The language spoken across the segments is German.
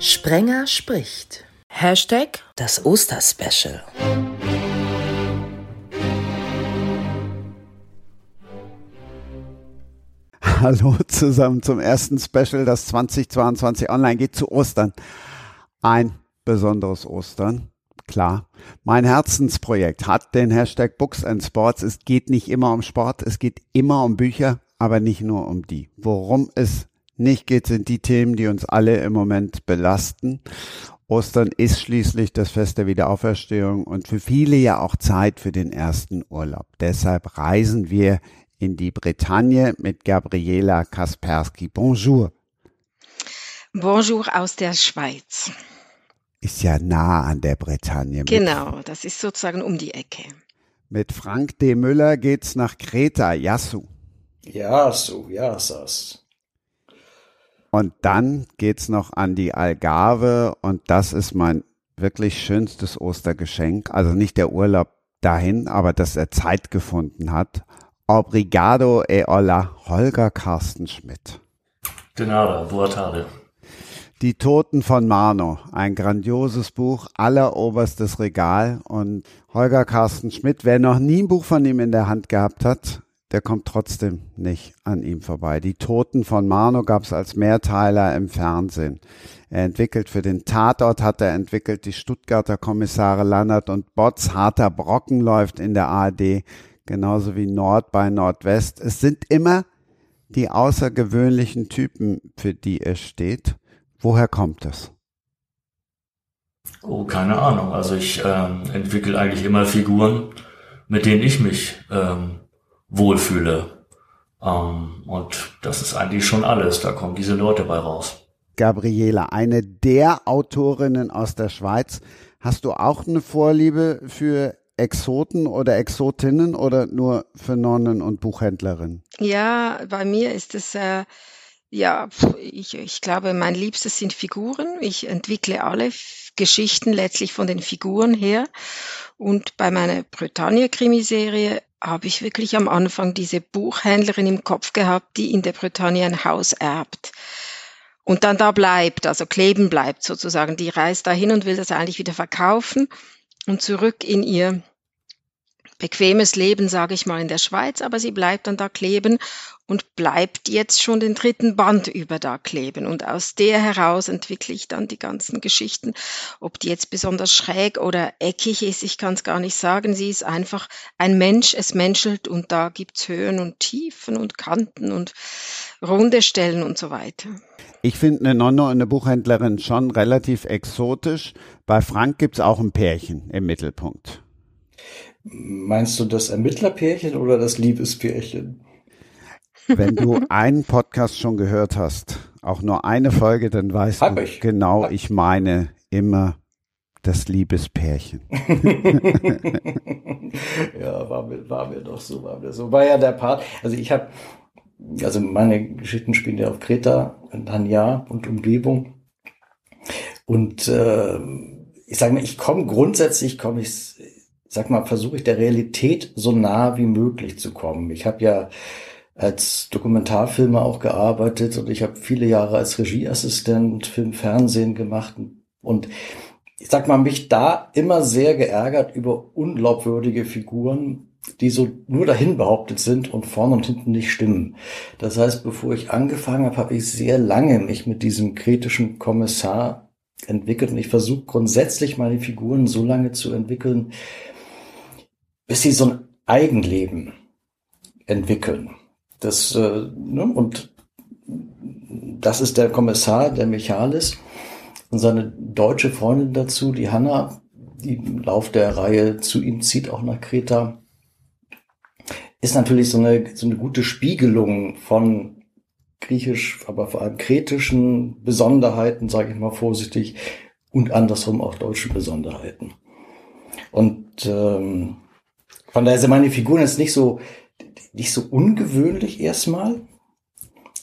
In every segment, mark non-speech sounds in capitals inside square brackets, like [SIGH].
Sprenger spricht. Hashtag Das Osterspecial. [LAUGHS] Hallo zusammen zum ersten Special, das 2022 online geht zu Ostern. Ein besonderes Ostern. Klar, mein Herzensprojekt hat den Hashtag Books and Sports. Es geht nicht immer um Sport, es geht immer um Bücher, aber nicht nur um die. Worum es nicht geht, sind die Themen, die uns alle im Moment belasten. Ostern ist schließlich das Fest der Wiederauferstehung und für viele ja auch Zeit für den ersten Urlaub. Deshalb reisen wir in die Bretagne mit Gabriela Kaspersky. Bonjour. Bonjour aus der Schweiz. Ist ja nah an der Bretagne. Genau, das ist sozusagen um die Ecke. mit Frank D. Müller geht's nach Kreta, Yasu. Ja, das. Und dann geht's noch an die Algarve und das ist mein wirklich schönstes Ostergeschenk. Also nicht der Urlaub dahin, aber dass er Zeit gefunden hat. Obrigado e hola, Holger Carsten Schmidt. De nada, boa tarde. Die Toten von Marno, ein grandioses Buch, alleroberstes Regal und Holger Carsten Schmidt, wer noch nie ein Buch von ihm in der Hand gehabt hat, der kommt trotzdem nicht an ihm vorbei. Die Toten von Marno gab es als Mehrteiler im Fernsehen. Er entwickelt für den Tatort, hat er entwickelt die Stuttgarter Kommissare Lannert und Botz. Harter Brocken läuft in der ARD, genauso wie Nord bei Nordwest. Es sind immer die außergewöhnlichen Typen, für die er steht. Woher kommt es? Oh, keine Ahnung. Also ich ähm, entwickle eigentlich immer Figuren, mit denen ich mich ähm, wohlfühle. Ähm, und das ist eigentlich schon alles. Da kommen diese Leute bei raus. Gabriela, eine der Autorinnen aus der Schweiz. Hast du auch eine Vorliebe für Exoten oder Exotinnen oder nur für Nonnen und Buchhändlerinnen? Ja, bei mir ist es, äh, ja, ich, ich glaube, mein Liebstes sind Figuren. Ich entwickle alle Geschichten letztlich von den Figuren her. Und bei meiner Bretagne-Krimiserie habe ich wirklich am Anfang diese Buchhändlerin im Kopf gehabt, die in der Bretagne ein Haus erbt. Und dann da bleibt, also kleben bleibt sozusagen. Die reist dahin und will das eigentlich wieder verkaufen und zurück in ihr bequemes Leben, sage ich mal, in der Schweiz, aber sie bleibt dann da kleben und bleibt jetzt schon den dritten Band über da kleben. Und aus der heraus entwickle ich dann die ganzen Geschichten. Ob die jetzt besonders schräg oder eckig ist, ich kann es gar nicht sagen. Sie ist einfach ein Mensch, es menschelt und da gibt's Höhen und Tiefen und Kanten und runde Stellen und so weiter. Ich finde eine Nonne und eine Buchhändlerin schon relativ exotisch. Bei Frank gibt's auch ein Pärchen im Mittelpunkt. Meinst du das Ermittlerpärchen oder das Liebespärchen? Wenn du einen Podcast schon gehört hast, auch nur eine Folge, dann weißt Hab du ich. genau, Hab- ich meine immer das Liebespärchen. [LAUGHS] ja, war mir, war mir doch so, war mir so. War ja der Part, also ich habe, also meine Geschichten spielen ja auf Kreta, Tanja und Umgebung. Und äh, ich sage mal, ich komme grundsätzlich, komme ich, sag mal, versuche ich der Realität so nah wie möglich zu kommen. Ich habe ja als Dokumentarfilmer auch gearbeitet und ich habe viele Jahre als Regieassistent Film, Fernsehen gemacht und ich sag mal, mich da immer sehr geärgert über unglaubwürdige Figuren, die so nur dahin behauptet sind und vorne und hinten nicht stimmen. Das heißt, bevor ich angefangen habe, habe ich sehr lange mich mit diesem kritischen Kommissar entwickelt und ich versuche grundsätzlich meine Figuren so lange zu entwickeln, bis sie so ein Eigenleben entwickeln. Das, äh, ne, und das ist der Kommissar, der Michalis und seine deutsche Freundin dazu, die Hanna, die im Lauf der Reihe zu ihm zieht, auch nach Kreta, ist natürlich so eine, so eine gute Spiegelung von griechisch, aber vor allem kretischen Besonderheiten, sage ich mal vorsichtig, und andersrum auch deutsche Besonderheiten. Und ähm, von daher sind meine Figuren jetzt nicht so nicht so ungewöhnlich erstmal,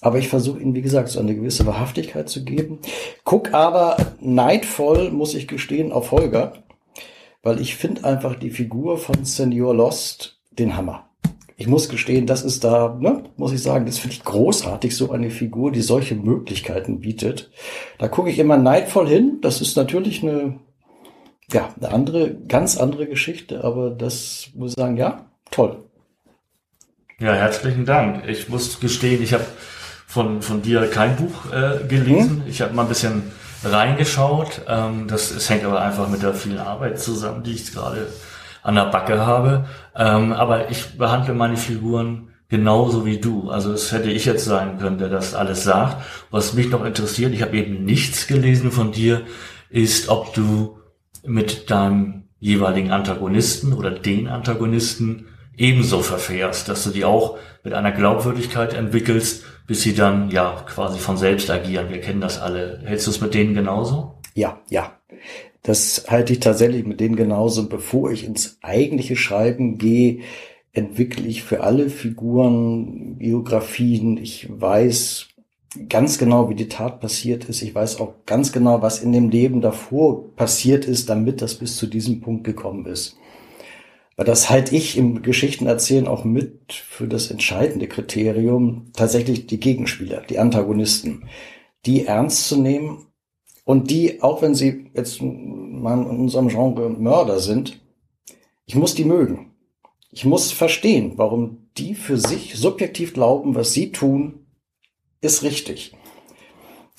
aber ich versuche ihnen, wie gesagt, so eine gewisse Wahrhaftigkeit zu geben. Guck aber neidvoll, muss ich gestehen, auf Holger, weil ich finde einfach die Figur von Senior Lost den Hammer. ich muss gestehen, das ist da, ne, muss ich sagen, das finde ich großartig, so eine Figur, die solche Möglichkeiten bietet. Da gucke ich immer neidvoll hin. Das ist natürlich eine, ja, eine andere, ganz andere Geschichte, aber das muss ich sagen, ja, toll. Ja, herzlichen Dank. Ich muss gestehen, ich habe von, von dir kein Buch äh, gelesen. Hm? Ich habe mal ein bisschen reingeschaut. Ähm, das, das hängt aber einfach mit der vielen Arbeit zusammen, die ich gerade an der Backe habe. Ähm, aber ich behandle meine Figuren genauso wie du. Also es hätte ich jetzt sein können, der das alles sagt. Was mich noch interessiert, ich habe eben nichts gelesen von dir, ist, ob du mit deinem jeweiligen Antagonisten oder den Antagonisten ebenso verfährst, dass du die auch mit einer Glaubwürdigkeit entwickelst, bis sie dann ja quasi von selbst agieren. Wir kennen das alle. Hältst du es mit denen genauso? Ja, ja. Das halte ich tatsächlich mit denen genauso. Bevor ich ins eigentliche Schreiben gehe, entwickle ich für alle Figuren Biografien. Ich weiß ganz genau, wie die Tat passiert ist. Ich weiß auch ganz genau, was in dem Leben davor passiert ist, damit das bis zu diesem Punkt gekommen ist. Weil das halte ich im Geschichtenerzählen auch mit für das entscheidende Kriterium, tatsächlich die Gegenspieler, die Antagonisten, die ernst zu nehmen und die, auch wenn sie jetzt mal in unserem Genre Mörder sind, ich muss die mögen. Ich muss verstehen, warum die für sich subjektiv glauben, was sie tun, ist richtig.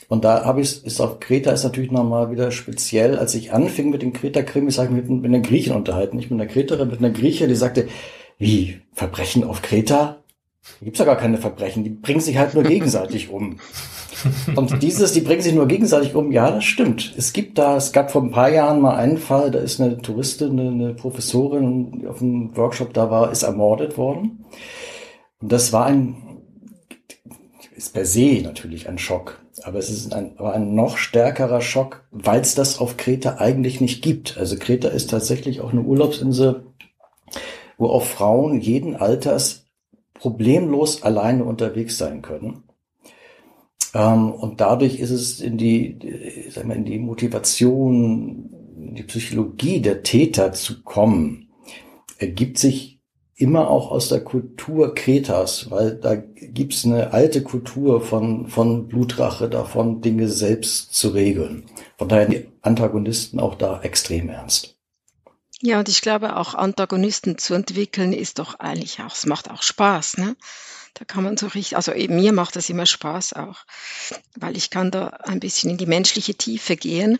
Und da habe ich ist auf Kreta ist natürlich nochmal wieder speziell. Als ich anfing mit den Kreta-Krimis, habe ich mich mit, mit einer Griechen unterhalten. Nicht mit einer Kreterin, mit einer Grieche, die sagte, wie, Verbrechen auf Kreta? Da gibt's ja gar keine Verbrechen, die bringen sich halt nur [LAUGHS] gegenseitig um. Und dieses, die bringen sich nur gegenseitig um, ja, das stimmt. Es gibt da, es gab vor ein paar Jahren mal einen Fall, da ist eine Touristin, eine, eine Professorin, die auf einem Workshop da war, ist ermordet worden. Und das war ein, ist per se natürlich ein Schock. Aber es ist ein, aber ein noch stärkerer Schock, weil es das auf Kreta eigentlich nicht gibt. Also Kreta ist tatsächlich auch eine Urlaubsinsel, wo auch Frauen jeden Alters problemlos alleine unterwegs sein können. Ähm, und dadurch ist es in die, sagen wir, in die Motivation, in die Psychologie der Täter zu kommen, ergibt sich immer auch aus der Kultur Kretas, weil da gibt's eine alte Kultur von, von Blutrache, davon Dinge selbst zu regeln. Von daher die Antagonisten auch da extrem ernst. Ja, und ich glaube, auch Antagonisten zu entwickeln ist doch eigentlich auch, es macht auch Spaß, ne? Da kann man so richtig, also eben mir macht das immer Spaß auch, weil ich kann da ein bisschen in die menschliche Tiefe gehen.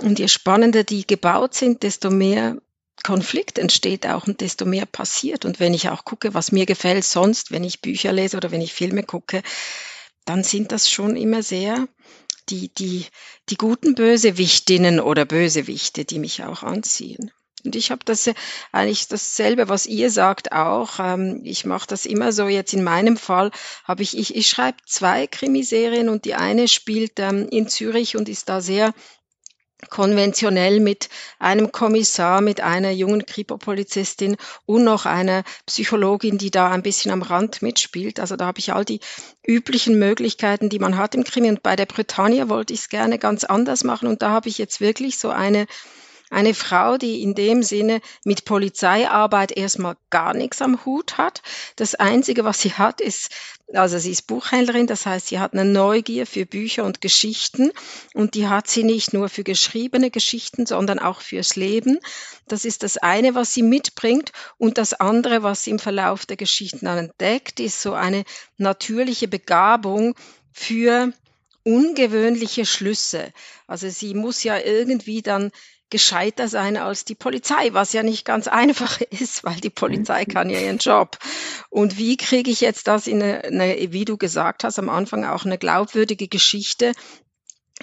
Und je spannender die gebaut sind, desto mehr Konflikt entsteht auch und desto mehr passiert. Und wenn ich auch gucke, was mir gefällt sonst, wenn ich Bücher lese oder wenn ich Filme gucke, dann sind das schon immer sehr die, die, die guten Bösewichtinnen oder Bösewichte, die mich auch anziehen. Und ich habe das eigentlich dasselbe, was ihr sagt, auch. Ähm, ich mache das immer so. Jetzt in meinem Fall habe ich, ich, ich schreibe zwei Krimiserien und die eine spielt ähm, in Zürich und ist da sehr konventionell mit einem Kommissar, mit einer jungen Kripo-Polizistin und noch einer Psychologin, die da ein bisschen am Rand mitspielt. Also da habe ich all die üblichen Möglichkeiten, die man hat im Krimi. Und bei der Britannia wollte ich es gerne ganz anders machen. Und da habe ich jetzt wirklich so eine eine Frau, die in dem Sinne mit Polizeiarbeit erstmal gar nichts am Hut hat. Das Einzige, was sie hat, ist, also sie ist Buchhändlerin, das heißt, sie hat eine Neugier für Bücher und Geschichten und die hat sie nicht nur für geschriebene Geschichten, sondern auch fürs Leben. Das ist das eine, was sie mitbringt und das andere, was sie im Verlauf der Geschichten entdeckt, ist so eine natürliche Begabung für ungewöhnliche Schlüsse. Also sie muss ja irgendwie dann gescheiter sein als die Polizei, was ja nicht ganz [LAUGHS] einfach ist, weil die Polizei mhm. kann ja ihren Job. Und wie kriege ich jetzt das in eine, eine, wie du gesagt hast, am Anfang auch eine glaubwürdige Geschichte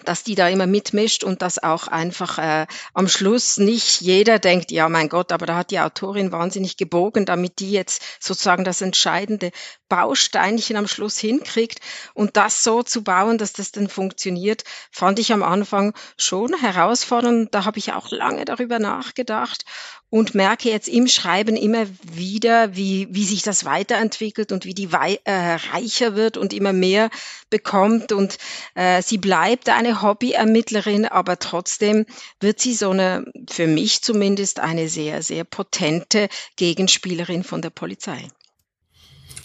dass die da immer mitmischt und dass auch einfach äh, am Schluss nicht jeder denkt, ja mein Gott, aber da hat die Autorin wahnsinnig gebogen, damit die jetzt sozusagen das entscheidende Bausteinchen am Schluss hinkriegt und das so zu bauen, dass das dann funktioniert, fand ich am Anfang schon herausfordernd. Da habe ich auch lange darüber nachgedacht und merke jetzt im Schreiben immer wieder, wie, wie sich das weiterentwickelt und wie die wei äh, reicher wird und immer mehr bekommt. Und äh, sie bleibt eine Hobbyermittlerin, aber trotzdem wird sie so eine, für mich zumindest, eine sehr, sehr potente Gegenspielerin von der Polizei.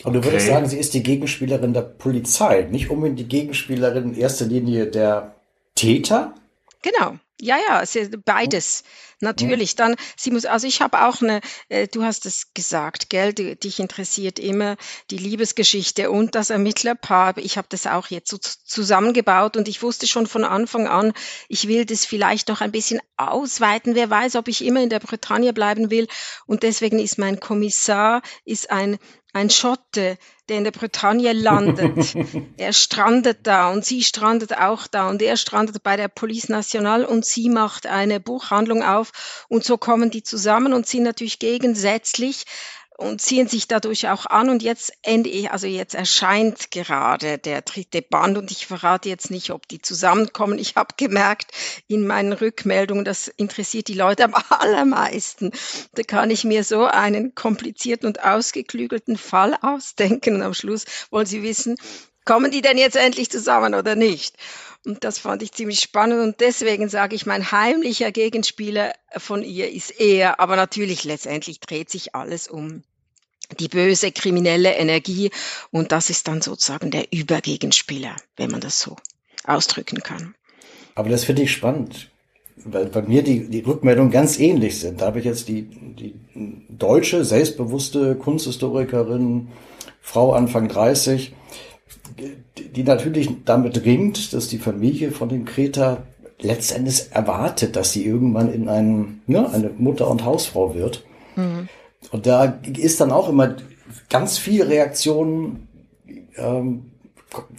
Und du würdest sagen, sie ist die Gegenspielerin der Polizei, nicht unbedingt die Gegenspielerin in erster Linie der Täter? Genau. Ja, ja, beides. Natürlich, dann, sie muss, also ich habe auch eine, äh, du hast es gesagt, gell, du, dich interessiert immer die Liebesgeschichte und das Ermittlerpaar. Ich habe das auch jetzt so zusammengebaut und ich wusste schon von Anfang an, ich will das vielleicht noch ein bisschen ausweiten. Wer weiß, ob ich immer in der Bretagne bleiben will. Und deswegen ist mein Kommissar, ist ein ein Schotte, der in der Bretagne landet. [LAUGHS] er strandet da und sie strandet auch da und er strandet bei der Police Nationale und sie macht eine Buchhandlung auf und so kommen die zusammen und sind natürlich gegensätzlich und ziehen sich dadurch auch an. Und jetzt ende also jetzt erscheint gerade der dritte Band und ich verrate jetzt nicht, ob die zusammenkommen. Ich habe gemerkt in meinen Rückmeldungen, das interessiert die Leute am [LAUGHS] allermeisten. Da kann ich mir so einen komplizierten und ausgeklügelten Fall ausdenken und am Schluss wollen sie wissen, kommen die denn jetzt endlich zusammen oder nicht? Und das fand ich ziemlich spannend und deswegen sage ich, mein heimlicher Gegenspieler von ihr ist er, aber natürlich letztendlich dreht sich alles um die böse kriminelle Energie und das ist dann sozusagen der Übergegenspieler, wenn man das so ausdrücken kann. Aber das finde ich spannend, weil bei mir die, die Rückmeldungen ganz ähnlich sind. Da habe ich jetzt die, die deutsche, selbstbewusste Kunsthistorikerin, Frau Anfang 30, die natürlich damit ringt, dass die Familie von dem Kreta letztendlich erwartet, dass sie irgendwann in einen, ne, eine Mutter und Hausfrau wird. Mhm. Und da ist dann auch immer ganz viel Reaktionen, ähm,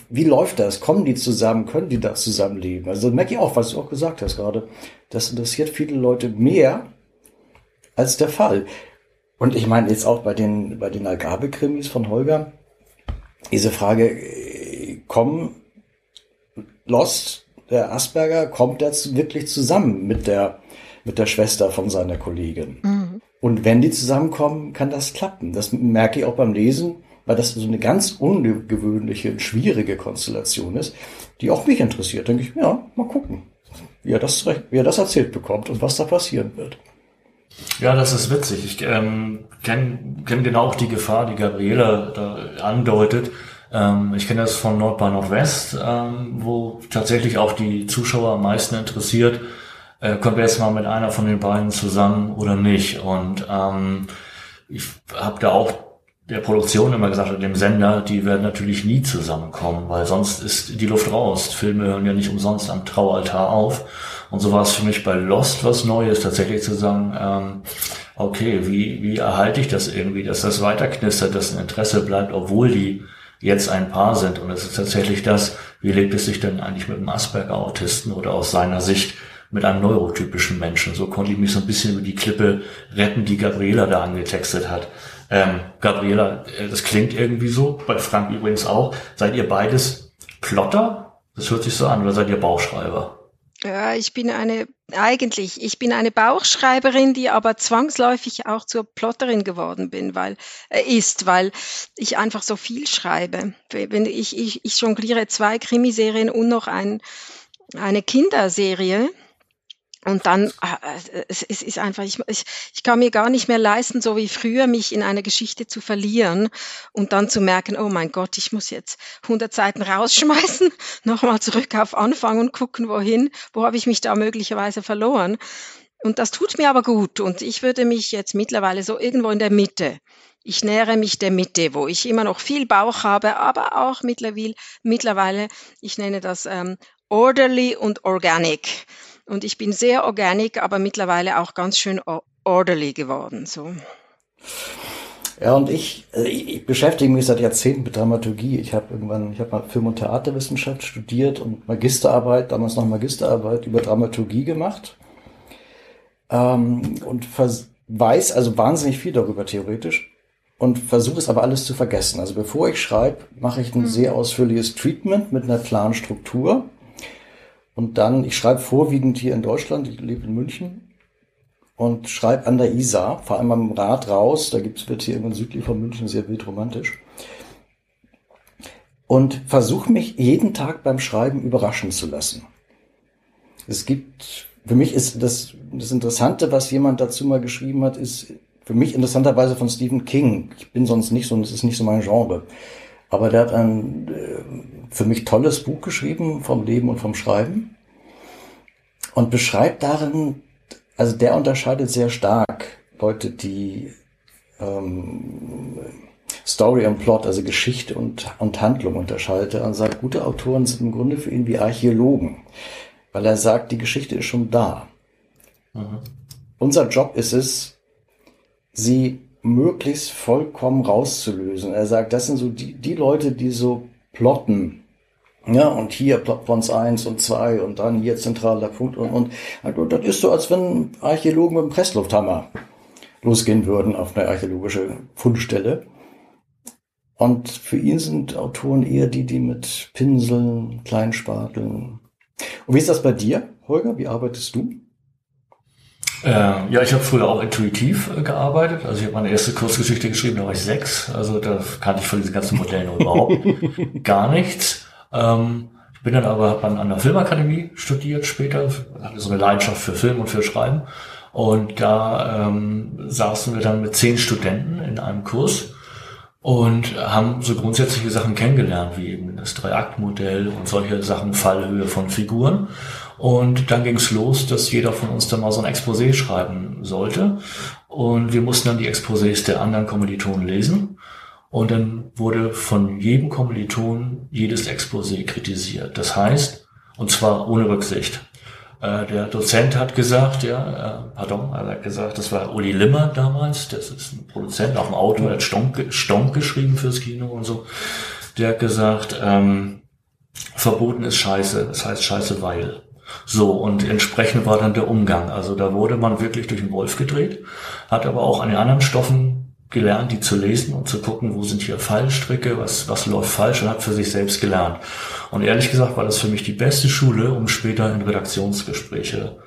wie läuft das? Kommen die zusammen? Können die da zusammenleben? Also merke ich auch, was du auch gesagt hast gerade. Das interessiert viele Leute mehr als der Fall. Und ich meine jetzt auch bei den, bei den Algarve-Krimis von Holger, diese Frage, äh, kommen Lost, der Asperger, kommt jetzt wirklich zusammen mit der, mit der Schwester von seiner Kollegin. Mhm. Und wenn die zusammenkommen, kann das klappen. Das merke ich auch beim Lesen, weil das so eine ganz ungewöhnliche, schwierige Konstellation ist, die auch mich interessiert. Denke ich, ja, mal gucken, wie er das, wie er das erzählt bekommt und was da passieren wird. Ja, das ist witzig. Ich ähm, kenne kenn genau auch die Gefahr, die Gabriela da andeutet. Ähm, ich kenne das von Nord bei Nordwest, ähm, wo tatsächlich auch die Zuschauer am meisten interessiert, äh, kommt jetzt mal mit einer von den beiden zusammen oder nicht. Und ähm, ich habe da auch der Produktion immer gesagt, dem Sender, die werden natürlich nie zusammenkommen, weil sonst ist die Luft raus. Filme hören ja nicht umsonst am Traualtar auf. Und so war es für mich bei Lost was Neues, tatsächlich zu sagen, ähm, okay, wie, wie erhalte ich das irgendwie, dass das weiterknistert, dass ein Interesse bleibt, obwohl die jetzt ein Paar sind. Und es ist tatsächlich das, wie lebt es sich denn eigentlich mit einem Asperger-Autisten oder aus seiner Sicht mit einem neurotypischen Menschen. So konnte ich mich so ein bisschen über die Klippe retten, die Gabriela da angetextet hat. Ähm, Gabriela, äh, das klingt irgendwie so, bei Frank übrigens auch. Seid ihr beides Plotter? Das hört sich so an, oder seid ihr Bauchschreiber? Ja, ich bin eine, eigentlich, ich bin eine Bauchschreiberin, die aber zwangsläufig auch zur Plotterin geworden bin, weil, äh, ist, weil ich einfach so viel schreibe. Wenn ich, ich, ich jongliere zwei Krimiserien und noch ein, eine Kinderserie und dann, äh, es, es ist einfach, ich, ich, ich kann mir gar nicht mehr leisten, so wie früher, mich in eine Geschichte zu verlieren und dann zu merken, oh mein Gott, ich muss jetzt 100 Seiten rausschmeißen, [LAUGHS] nochmal zurück auf Anfang und gucken, wohin, wo habe ich mich da möglicherweise verloren. Und das tut mir aber gut und ich würde mich jetzt mittlerweile so irgendwo in der Mitte ich nähere mich der Mitte, wo ich immer noch viel Bauch habe, aber auch mittlerweile, mittlerweile ich nenne das ähm, orderly und organic. Und ich bin sehr organic, aber mittlerweile auch ganz schön orderly geworden. So. Ja, und ich, äh, ich beschäftige mich seit Jahrzehnten mit Dramaturgie. Ich habe irgendwann, ich habe mal Film- und Theaterwissenschaft studiert und Magisterarbeit, damals noch Magisterarbeit über Dramaturgie gemacht. Ähm, und weiß also wahnsinnig viel darüber theoretisch und versuche es aber alles zu vergessen. Also bevor ich schreibe, mache ich ein mhm. sehr ausführliches Treatment mit einer klaren Struktur und dann, ich schreibe vorwiegend hier in Deutschland, ich lebe in München und schreibe an der Isar, einmal mit dem Rad raus, da gibt's wird hier irgendwann südlich von München sehr wild romantisch. Und versuche mich jeden Tag beim Schreiben überraschen zu lassen. Es gibt, für mich ist das, das Interessante, was jemand dazu mal geschrieben hat, ist, für mich interessanterweise von Stephen King. Ich bin sonst nicht so, das ist nicht so mein Genre. Aber der hat ein äh, für mich tolles Buch geschrieben vom Leben und vom Schreiben und beschreibt darin, also der unterscheidet sehr stark Leute, die ähm, Story und Plot, also Geschichte und, und Handlung unterscheidet. Und sagt, gute Autoren sind im Grunde für ihn wie Archäologen, weil er sagt, die Geschichte ist schon da. Mhm. Unser Job ist es, sie möglichst vollkommen rauszulösen. Er sagt, das sind so die, die Leute, die so plotten. Ja, und hier Plotpoints 1 und 2 und dann hier zentraler Punkt und, und. Also das ist so, als wenn Archäologen mit dem Presslufthammer losgehen würden auf eine archäologische Fundstelle. Und für ihn sind Autoren eher die, die mit Pinseln, Kleinspateln. Und wie ist das bei dir, Holger? Wie arbeitest du? Äh, ja, ich habe früher auch intuitiv äh, gearbeitet. Also ich habe meine erste Kurzgeschichte geschrieben, da war ich sechs. Also da kannte ich von diesen ganzen Modellen [LAUGHS] überhaupt gar nichts. Ähm, ich bin dann aber dann an der Filmakademie studiert später, hatte so eine Leidenschaft für Film und für Schreiben. Und da ähm, saßen wir dann mit zehn Studenten in einem Kurs und haben so grundsätzliche Sachen kennengelernt, wie eben das Drei-Akt-Modell und solche Sachen, Fallhöhe von Figuren. Und dann ging es los, dass jeder von uns dann mal so ein Exposé schreiben sollte. Und wir mussten dann die Exposés der anderen Kommilitonen lesen. Und dann wurde von jedem Kommiliton jedes Exposé kritisiert. Das heißt, und zwar ohne Rücksicht. Äh, der Dozent hat gesagt, ja, äh, pardon, er hat gesagt, das war Uli Limmer damals, das ist ein Produzent, auch ein Autor, hat Stonk, Stonk geschrieben fürs Kino und so. Der hat gesagt, ähm, verboten ist Scheiße, das heißt Scheiße weil. So, und entsprechend war dann der Umgang. Also da wurde man wirklich durch den Wolf gedreht, hat aber auch an den anderen Stoffen gelernt, die zu lesen und zu gucken, wo sind hier Fallstricke, was, was läuft falsch und hat für sich selbst gelernt. Und ehrlich gesagt war das für mich die beste Schule, um später in Redaktionsgespräche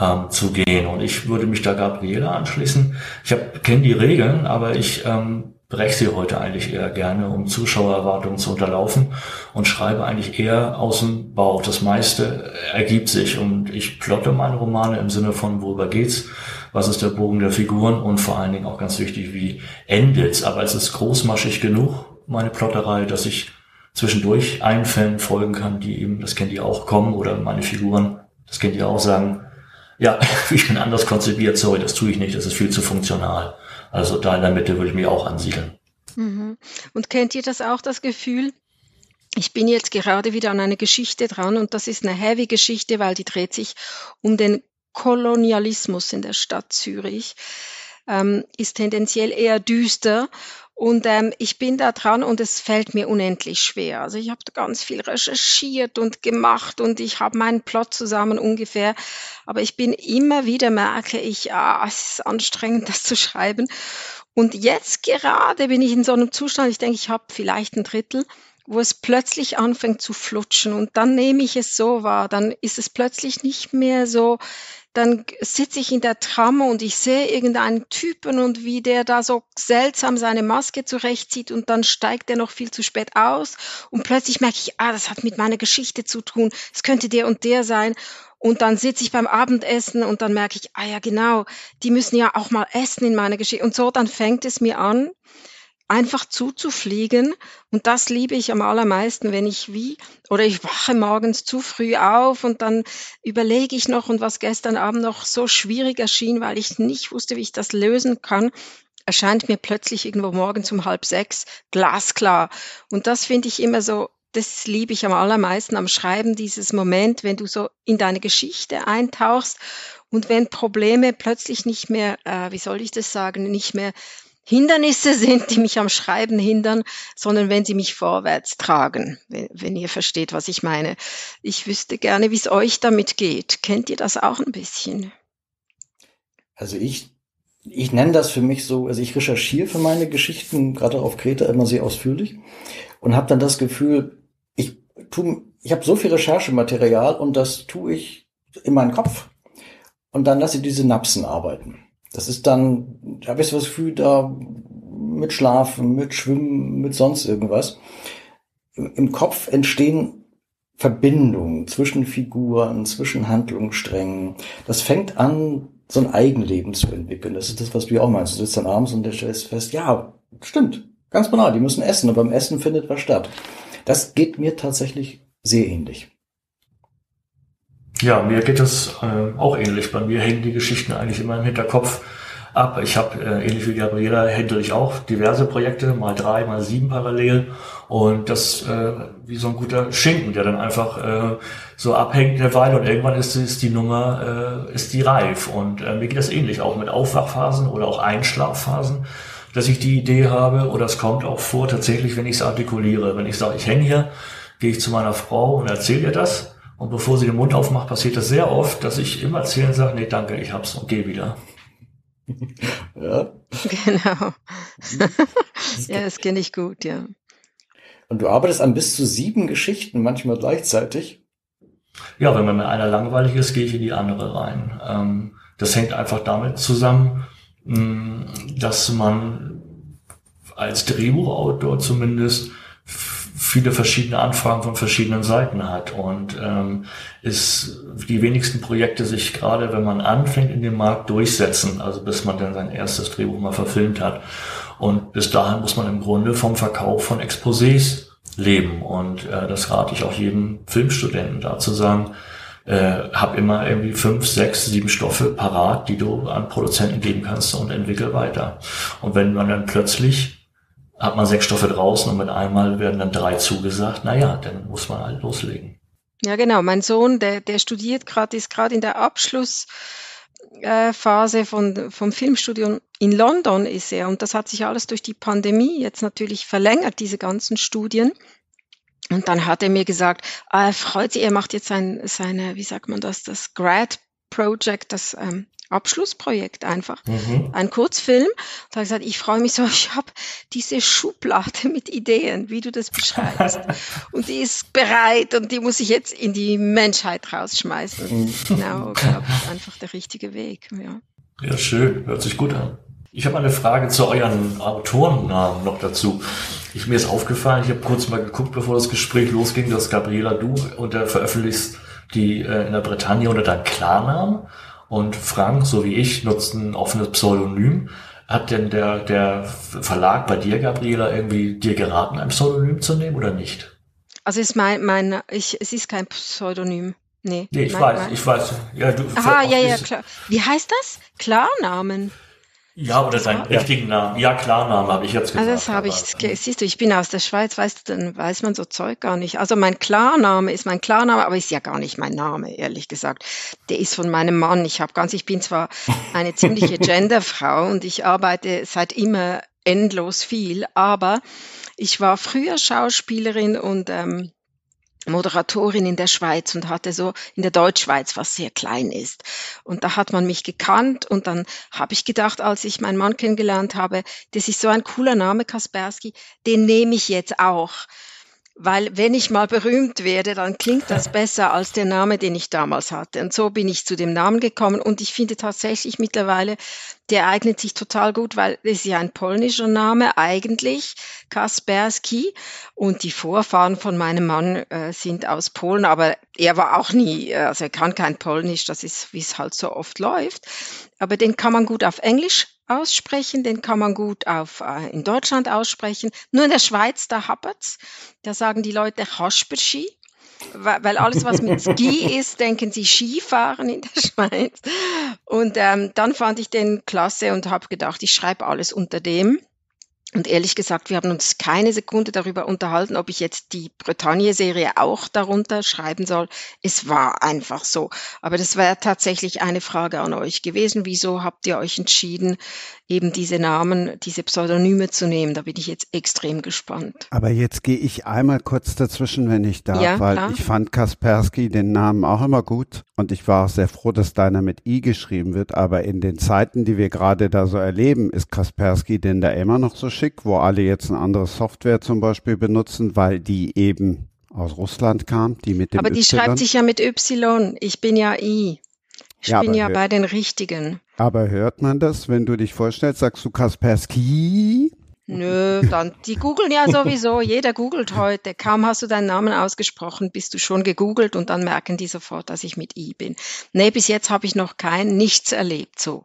ähm, zu gehen. Und ich würde mich da Gabriele anschließen. Ich kenne die Regeln, aber ich ähm, breche sie heute eigentlich eher gerne, um Zuschauererwartungen zu unterlaufen und schreibe eigentlich eher aus dem Bauch. Das meiste ergibt sich und ich plotte meine Romane im Sinne von, worüber geht's, was ist der Bogen der Figuren und vor allen Dingen auch ganz wichtig, wie endet's. Aber es ist großmaschig genug, meine Plotterei, dass ich zwischendurch Einfällen folgen kann, die eben, das kennt ihr auch, kommen oder meine Figuren, das kennt ihr auch, sagen, ja, [LAUGHS] ich bin anders konzipiert, sorry, das tue ich nicht, das ist viel zu funktional. Also da in der Mitte würde ich mich auch ansiedeln. Mhm. Und kennt ihr das auch, das Gefühl? Ich bin jetzt gerade wieder an einer Geschichte dran und das ist eine heavy Geschichte, weil die dreht sich um den Kolonialismus in der Stadt Zürich. Ähm, ist tendenziell eher düster und ähm, ich bin da dran und es fällt mir unendlich schwer. Also ich habe ganz viel recherchiert und gemacht und ich habe meinen Plot zusammen ungefähr. Aber ich bin immer wieder merke ich, ah, es ist anstrengend, [LAUGHS] das zu schreiben. Und jetzt gerade bin ich in so einem Zustand, ich denke, ich habe vielleicht ein Drittel, wo es plötzlich anfängt zu flutschen und dann nehme ich es so wahr, dann ist es plötzlich nicht mehr so dann sitze ich in der Tram und ich sehe irgendeinen Typen und wie der da so seltsam seine Maske zurechtzieht und dann steigt er noch viel zu spät aus und plötzlich merke ich, ah, das hat mit meiner Geschichte zu tun, es könnte der und der sein. Und dann sitze ich beim Abendessen und dann merke ich, ah ja, genau, die müssen ja auch mal essen in meiner Geschichte. Und so, dann fängt es mir an, einfach zuzufliegen. Und das liebe ich am allermeisten, wenn ich wie, oder ich wache morgens zu früh auf und dann überlege ich noch und was gestern Abend noch so schwierig erschien, weil ich nicht wusste, wie ich das lösen kann, erscheint mir plötzlich irgendwo morgens um halb sechs glasklar. Und das finde ich immer so, das liebe ich am allermeisten am Schreiben, dieses Moment, wenn du so in deine Geschichte eintauchst und wenn Probleme plötzlich nicht mehr, äh, wie soll ich das sagen, nicht mehr Hindernisse [LAUGHS] sind, die mich am Schreiben hindern, sondern wenn sie mich vorwärts tragen, wenn, wenn ihr versteht, was ich meine. Ich wüsste gerne, wie es euch damit geht. Kennt ihr das auch ein bisschen? Also ich, ich nenne das für mich so, also ich recherchiere für meine Geschichten, gerade auf Kreta, immer sehr ausführlich und habe dann das Gefühl, ich tu, ich habe so viel Recherchematerial und das tue ich in meinen Kopf und dann lasse ich diese Napsen arbeiten. Das ist dann, da habe ich so das Gefühl, da mit Schlafen, mit Schwimmen, mit sonst irgendwas. Im Kopf entstehen Verbindungen zwischen Figuren, zwischen Handlungssträngen. Das fängt an so ein Eigenleben zu entwickeln. Das ist das, was du ja auch meinst. Du sitzt dann abends und stellst fest, ja, stimmt, ganz banal, die müssen essen und beim Essen findet was statt. Das geht mir tatsächlich sehr ähnlich. Ja, mir geht es äh, auch ähnlich. Bei mir hängen die Geschichten eigentlich immer im Hinterkopf ab. Ich habe, äh, ähnlich wie Gabriela, händel ich auch diverse Projekte, mal drei, mal sieben parallel. Und das äh, wie so ein guter Schinken, der dann einfach äh, so abhängt eine Weile und irgendwann ist, ist die Nummer, äh, ist die reif. Und äh, mir geht das ähnlich, auch mit Aufwachphasen oder auch Einschlafphasen, dass ich die Idee habe, oder es kommt auch vor, tatsächlich, wenn ich es artikuliere. Wenn ich sage, ich hänge hier, gehe ich zu meiner Frau und erzähle ihr das. Und bevor sie den Mund aufmacht, passiert das sehr oft, dass ich im Erzählen sage, nee, danke, ich hab's und gehe wieder. [LAUGHS] ja. Genau. [LAUGHS] ja, das kenne ich gut, ja. Und du arbeitest an bis zu sieben Geschichten manchmal gleichzeitig? Ja, wenn mir mit einer langweilig ist, gehe ich in die andere rein. Ähm, das hängt einfach damit zusammen, mh, dass man als Drehbuchautor zumindest viele verschiedene Anfragen von verschiedenen Seiten hat und ähm, ist die wenigsten Projekte sich gerade, wenn man anfängt, in dem Markt durchsetzen, also bis man dann sein erstes Drehbuch mal verfilmt hat. Und bis dahin muss man im Grunde vom Verkauf von Exposés leben. Und äh, das rate ich auch jedem Filmstudenten da zu sagen, äh, hab immer irgendwie fünf, sechs, sieben Stoffe parat, die du an Produzenten geben kannst und entwickel weiter. Und wenn man dann plötzlich hat man sechs Stoffe draußen und mit einmal werden dann drei zugesagt, naja, dann muss man halt loslegen. Ja, genau. Mein Sohn, der, der studiert gerade, ist gerade in der Abschlussphase äh, von, vom Filmstudium in London ist er. Und das hat sich alles durch die Pandemie jetzt natürlich verlängert, diese ganzen Studien. Und dann hat er mir gesagt, er freut sich, er macht jetzt sein, seine, wie sagt man das, das Grad Project, das ähm, Abschlussprojekt einfach, mhm. ein Kurzfilm. Da habe ich gesagt, ich freue mich so, [LAUGHS] ich habe diese Schublade mit Ideen, wie du das beschreibst. [LAUGHS] und die ist bereit und die muss ich jetzt in die Menschheit rausschmeißen. Mhm. genau, glaube ich, einfach der richtige Weg. Ja. ja, schön, hört sich gut an. Ich habe eine Frage zu euren Autorennamen noch dazu. Ich, mir ist aufgefallen, ich habe kurz mal geguckt, bevor das Gespräch losging, dass Gabriela, du unter veröffentlichst die äh, in der Bretagne unter deinem Klarnamen. Und Frank, so wie ich, nutzt ein offenes Pseudonym. Hat denn der, der Verlag bei dir, Gabriela, irgendwie dir geraten, ein Pseudonym zu nehmen oder nicht? Also ist mein, mein ich, es ist kein Pseudonym. Nee, nee ich mein, weiß, mein, ich weiß. Ja, du, Aha, ja, ja, klar. Wie heißt das? Klarnamen. Ja, oder seinen ja. richtigen Namen. Ja, Klarnamen habe ich jetzt gesagt. Also das habe ich, siehst du, ich bin aus der Schweiz, weißt du, dann weiß man so Zeug gar nicht. Also mein Klarname ist mein Klarname, aber ist ja gar nicht mein Name, ehrlich gesagt. Der ist von meinem Mann. Ich habe ganz, ich bin zwar eine [LAUGHS] ziemliche Genderfrau und ich arbeite seit immer endlos viel, aber ich war früher Schauspielerin und ähm, Moderatorin in der Schweiz und hatte so in der Deutschschweiz, was sehr klein ist. Und da hat man mich gekannt und dann habe ich gedacht, als ich meinen Mann kennengelernt habe, das ist so ein cooler Name, Kaspersky, den nehme ich jetzt auch. Weil wenn ich mal berühmt werde, dann klingt das [LAUGHS] besser als der Name, den ich damals hatte. Und so bin ich zu dem Namen gekommen. Und ich finde tatsächlich mittlerweile, der eignet sich total gut, weil es ist ja ein polnischer Name eigentlich, Kasperski. Und die Vorfahren von meinem Mann äh, sind aus Polen, aber er war auch nie, also er kann kein Polnisch, das ist, wie es halt so oft läuft. Aber den kann man gut auf Englisch aussprechen, den kann man gut auf, äh, in Deutschland aussprechen. Nur in der Schweiz, da happert's. Da sagen die Leute Hasperschi, weil alles, was mit Ski [LAUGHS] ist, denken sie Skifahren in der Schweiz. Und ähm, dann fand ich den klasse und habe gedacht, ich schreibe alles unter dem. Und ehrlich gesagt, wir haben uns keine Sekunde darüber unterhalten, ob ich jetzt die Bretagne-Serie auch darunter schreiben soll. Es war einfach so. Aber das wäre tatsächlich eine Frage an euch gewesen. Wieso habt ihr euch entschieden, eben diese Namen, diese Pseudonyme zu nehmen? Da bin ich jetzt extrem gespannt. Aber jetzt gehe ich einmal kurz dazwischen, wenn ich darf, ja, weil klar. ich fand Kaspersky den Namen auch immer gut und ich war auch sehr froh, dass deiner mit I geschrieben wird. Aber in den Zeiten, die wir gerade da so erleben, ist Kaspersky denn da immer noch so schick? Schick, wo alle jetzt eine andere Software zum Beispiel benutzen, weil die eben aus Russland kam, die mit dem Aber die y. schreibt sich ja mit Y. Ich bin ja I. Ich ja, bin ja bei den richtigen. Aber hört man das, wenn du dich vorstellst, sagst du Kaspersky? Nö, dann, die googeln ja sowieso, [LAUGHS] jeder googelt heute. Kaum hast du deinen Namen ausgesprochen, bist du schon gegoogelt und dann merken die sofort, dass ich mit I bin. Nee, bis jetzt habe ich noch kein, nichts erlebt, so.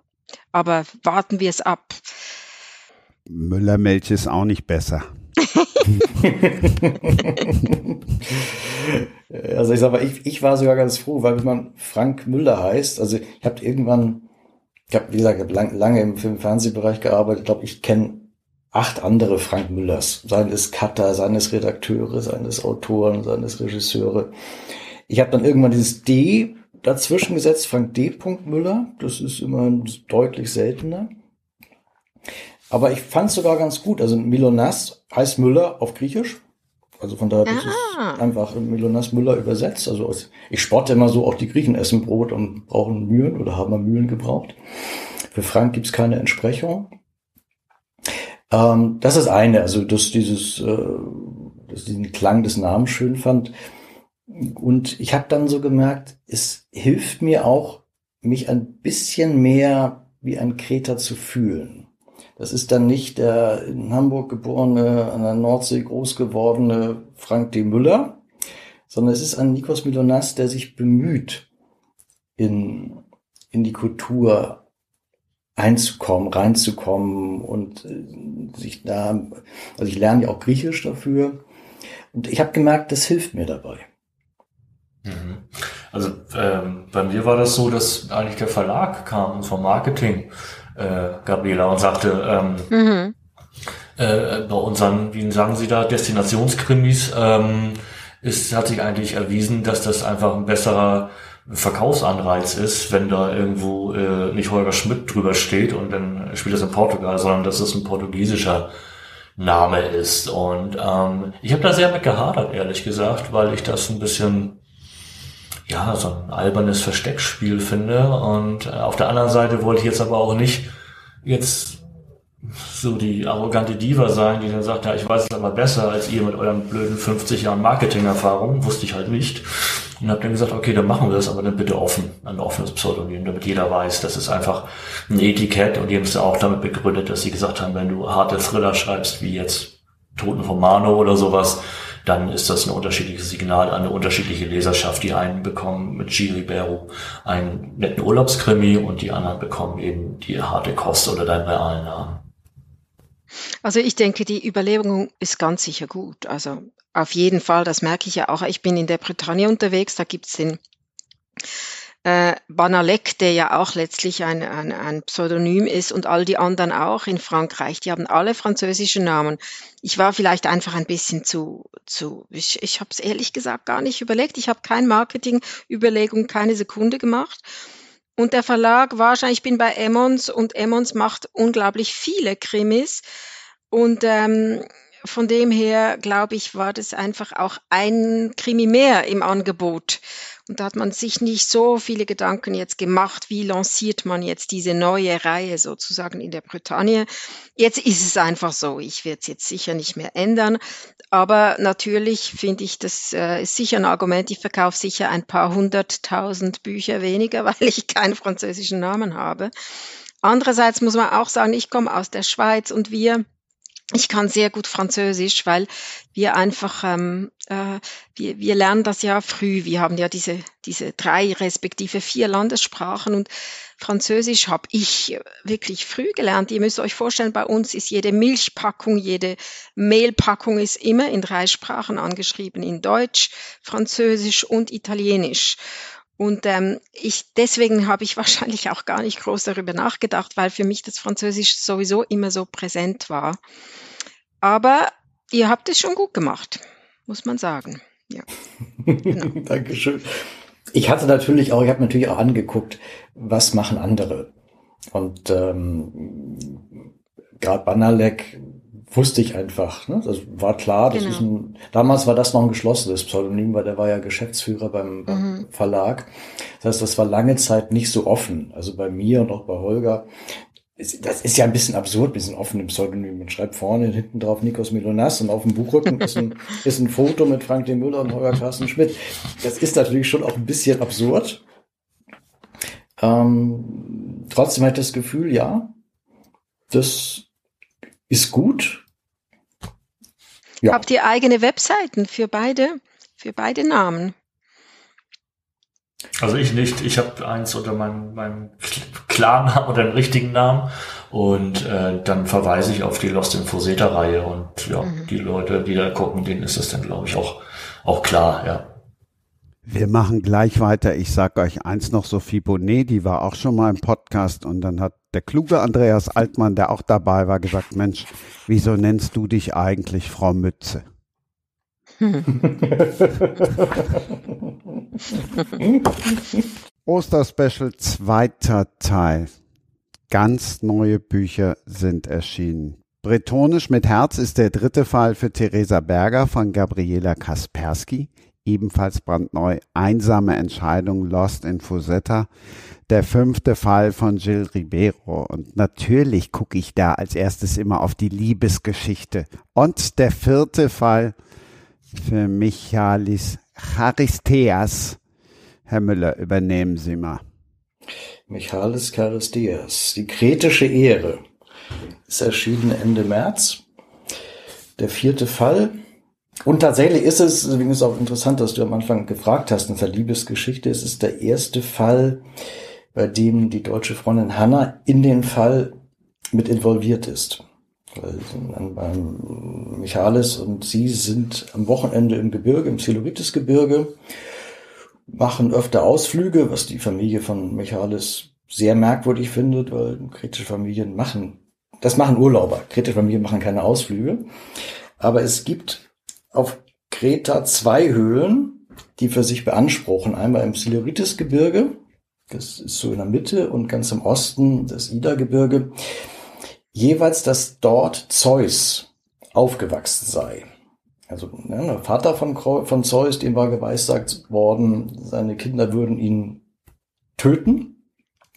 Aber warten wir es ab. Müllermilch ist auch nicht besser. [LAUGHS] also ich sag mal, ich, ich war sogar ganz froh, weil wenn man Frank Müller heißt, also ich habe irgendwann, ich habe, wie gesagt, lang, lange im Film- Fernsehbereich gearbeitet, glaube, ich kenne acht andere Frank Müllers, seines Cutter, seines Redakteure, seines Autoren, seines Regisseure. Ich habe dann irgendwann dieses D dazwischen gesetzt, Frank D. Müller, das ist immer deutlich seltener. Aber ich fand es sogar ganz gut. Also Milonas heißt Müller auf Griechisch. Also von daher ist ah. es einfach Milonas Müller übersetzt. Also ich spotte immer so, auch die Griechen essen Brot und brauchen Mühlen oder haben mal Mühlen gebraucht. Für Frank gibt's keine Entsprechung. Ähm, das ist eine, also dass dieses, äh, dass diesen Klang des Namens schön fand. Und ich habe dann so gemerkt, es hilft mir auch, mich ein bisschen mehr wie ein Kreter zu fühlen. Das ist dann nicht der in Hamburg geborene, an der Nordsee groß gewordene Frank D. Müller, sondern es ist ein Nikos Milonas, der sich bemüht, in, in die Kultur einzukommen, reinzukommen und äh, sich da, also ich lerne ja auch Griechisch dafür und ich habe gemerkt, das hilft mir dabei. Mhm. Also ähm, bei mir war das so, dass eigentlich der Verlag kam vom Marketing, äh, Gabriela, und sagte, ähm, mhm. äh, bei unseren, wie sagen Sie da, Destinationskrimis ähm, ist, hat sich eigentlich erwiesen, dass das einfach ein besserer Verkaufsanreiz ist, wenn da irgendwo äh, nicht Holger Schmidt drüber steht und dann spielt das in Portugal, sondern dass es ein portugiesischer Name ist. Und ähm, ich habe da sehr mit gehadert, ehrlich gesagt, weil ich das ein bisschen, ja, so ein albernes Versteckspiel finde. Und äh, auf der anderen Seite wollte ich jetzt aber auch nicht jetzt so die arrogante Diva sein, die dann sagt, ja, ich weiß es aber besser als ihr mit euren blöden 50 Jahren Marketingerfahrung, wusste ich halt nicht. Und habe dann gesagt, okay, dann machen wir das, aber dann bitte offen, ein offenes Pseudonym, damit jeder weiß, das ist einfach ein Etikett und die haben es auch damit begründet, dass sie gesagt haben, wenn du harte Thriller schreibst, wie jetzt Toten von Mano oder sowas, dann ist das ein unterschiedliches Signal an eine unterschiedliche Leserschaft. Die einen bekommen mit G. Ribeiro einen netten Urlaubskrimi und die anderen bekommen eben die harte Kost oder deinen realen Namen. Also ich denke, die Überlegung ist ganz sicher gut. Also auf jeden Fall, das merke ich ja auch. Ich bin in der Bretagne unterwegs, da gibt's den äh, Banalek, der ja auch letztlich ein, ein, ein Pseudonym ist und all die anderen auch in Frankreich, die haben alle französische Namen. Ich war vielleicht einfach ein bisschen zu, zu ich, ich habe es ehrlich gesagt gar nicht überlegt. Ich habe kein Marketing-Überlegung, keine Sekunde gemacht. Und der Verlag wahrscheinlich, ich bin bei Emmons und Emmons macht unglaublich viele Krimis. Und ähm, von dem her, glaube ich, war das einfach auch ein Krimi mehr im Angebot. Und da hat man sich nicht so viele Gedanken jetzt gemacht, wie lanciert man jetzt diese neue Reihe sozusagen in der Bretagne. Jetzt ist es einfach so. Ich werde es jetzt sicher nicht mehr ändern. Aber natürlich finde ich, das äh, ist sicher ein Argument. Ich verkaufe sicher ein paar hunderttausend Bücher weniger, [LAUGHS] weil ich keinen französischen Namen habe. Andererseits muss man auch sagen, ich komme aus der Schweiz und wir ich kann sehr gut Französisch, weil wir einfach, ähm, äh, wir, wir lernen das ja früh. Wir haben ja diese, diese drei respektive vier Landessprachen und Französisch habe ich wirklich früh gelernt. Ihr müsst euch vorstellen, bei uns ist jede Milchpackung, jede Mehlpackung ist immer in drei Sprachen angeschrieben, in Deutsch, Französisch und Italienisch. Und ähm, ich deswegen habe ich [LAUGHS] wahrscheinlich auch gar nicht groß darüber nachgedacht, weil für mich das Französisch sowieso immer so präsent war. Aber ihr habt es schon gut gemacht, muss man sagen. Ja. Genau. [LAUGHS] Dankeschön. Ich hatte natürlich auch, ich habe natürlich auch angeguckt, was machen andere. Und ähm, gerade Banalek wusste ich einfach. Ne? Das war klar. Das genau. ist ein, damals war das noch ein geschlossenes Pseudonym, weil der war ja Geschäftsführer beim, beim mhm. Verlag. Das heißt, das war lange Zeit nicht so offen. Also bei mir und auch bei Holger. Das ist ja ein bisschen absurd, mit diesem offenen Pseudonym. Man schreibt vorne und hinten drauf Nikos Milonas und auf dem Buchrücken ist ein, [LAUGHS] ist ein Foto mit Frank D. Müller und Holger Carsten Schmidt. Das ist natürlich schon auch ein bisschen absurd. Ähm, trotzdem habe ich das Gefühl, ja, das ist gut Ja. Habt ihr eigene Webseiten für beide, für beide Namen? Also ich nicht. Ich habe eins unter meinem, meinem Klarnamen oder den richtigen Namen und äh, dann verweise ich auf die Lost in Foseta Reihe und ja, mhm. die Leute, die da gucken, denen ist das dann glaube ich auch auch klar, ja. Wir machen gleich weiter. Ich sag euch eins noch, Sophie Bonnet, die war auch schon mal im Podcast und dann hat der kluge Andreas Altmann, der auch dabei war, gesagt, Mensch, wieso nennst du dich eigentlich Frau Mütze? [LAUGHS] Osterspecial zweiter Teil. Ganz neue Bücher sind erschienen. Bretonisch mit Herz ist der dritte Fall für Theresa Berger von Gabriela Kaspersky. Ebenfalls brandneu Einsame Entscheidung Lost in Fusetta. Der fünfte Fall von Gilles Ribeiro. Und natürlich gucke ich da als erstes immer auf die Liebesgeschichte. Und der vierte Fall für Michalis Charisteas. Herr Müller, übernehmen Sie mal. Michalis Charisteas, die kretische Ehre, ist erschienen Ende März. Der vierte Fall. Und tatsächlich ist es, deswegen ist es auch interessant, dass du am Anfang gefragt hast, in der Liebesgeschichte, es ist der erste Fall, bei dem die deutsche Freundin Hanna in den Fall mit involviert ist. Beim Michalis und sie sind am Wochenende im Gebirge, im Siluritis-Gebirge, machen öfter Ausflüge, was die Familie von Michalis sehr merkwürdig findet, weil kritische Familien machen, das machen Urlauber. Kritische Familien machen keine Ausflüge. Aber es gibt auf Kreta zwei Höhlen, die für sich beanspruchen. Einmal im Siluritis-Gebirge, das ist so in der Mitte und ganz im Osten das Ida-Gebirge jeweils, dass dort Zeus aufgewachsen sei. Also ne, der Vater von, von Zeus, dem war geweissagt worden, seine Kinder würden ihn töten.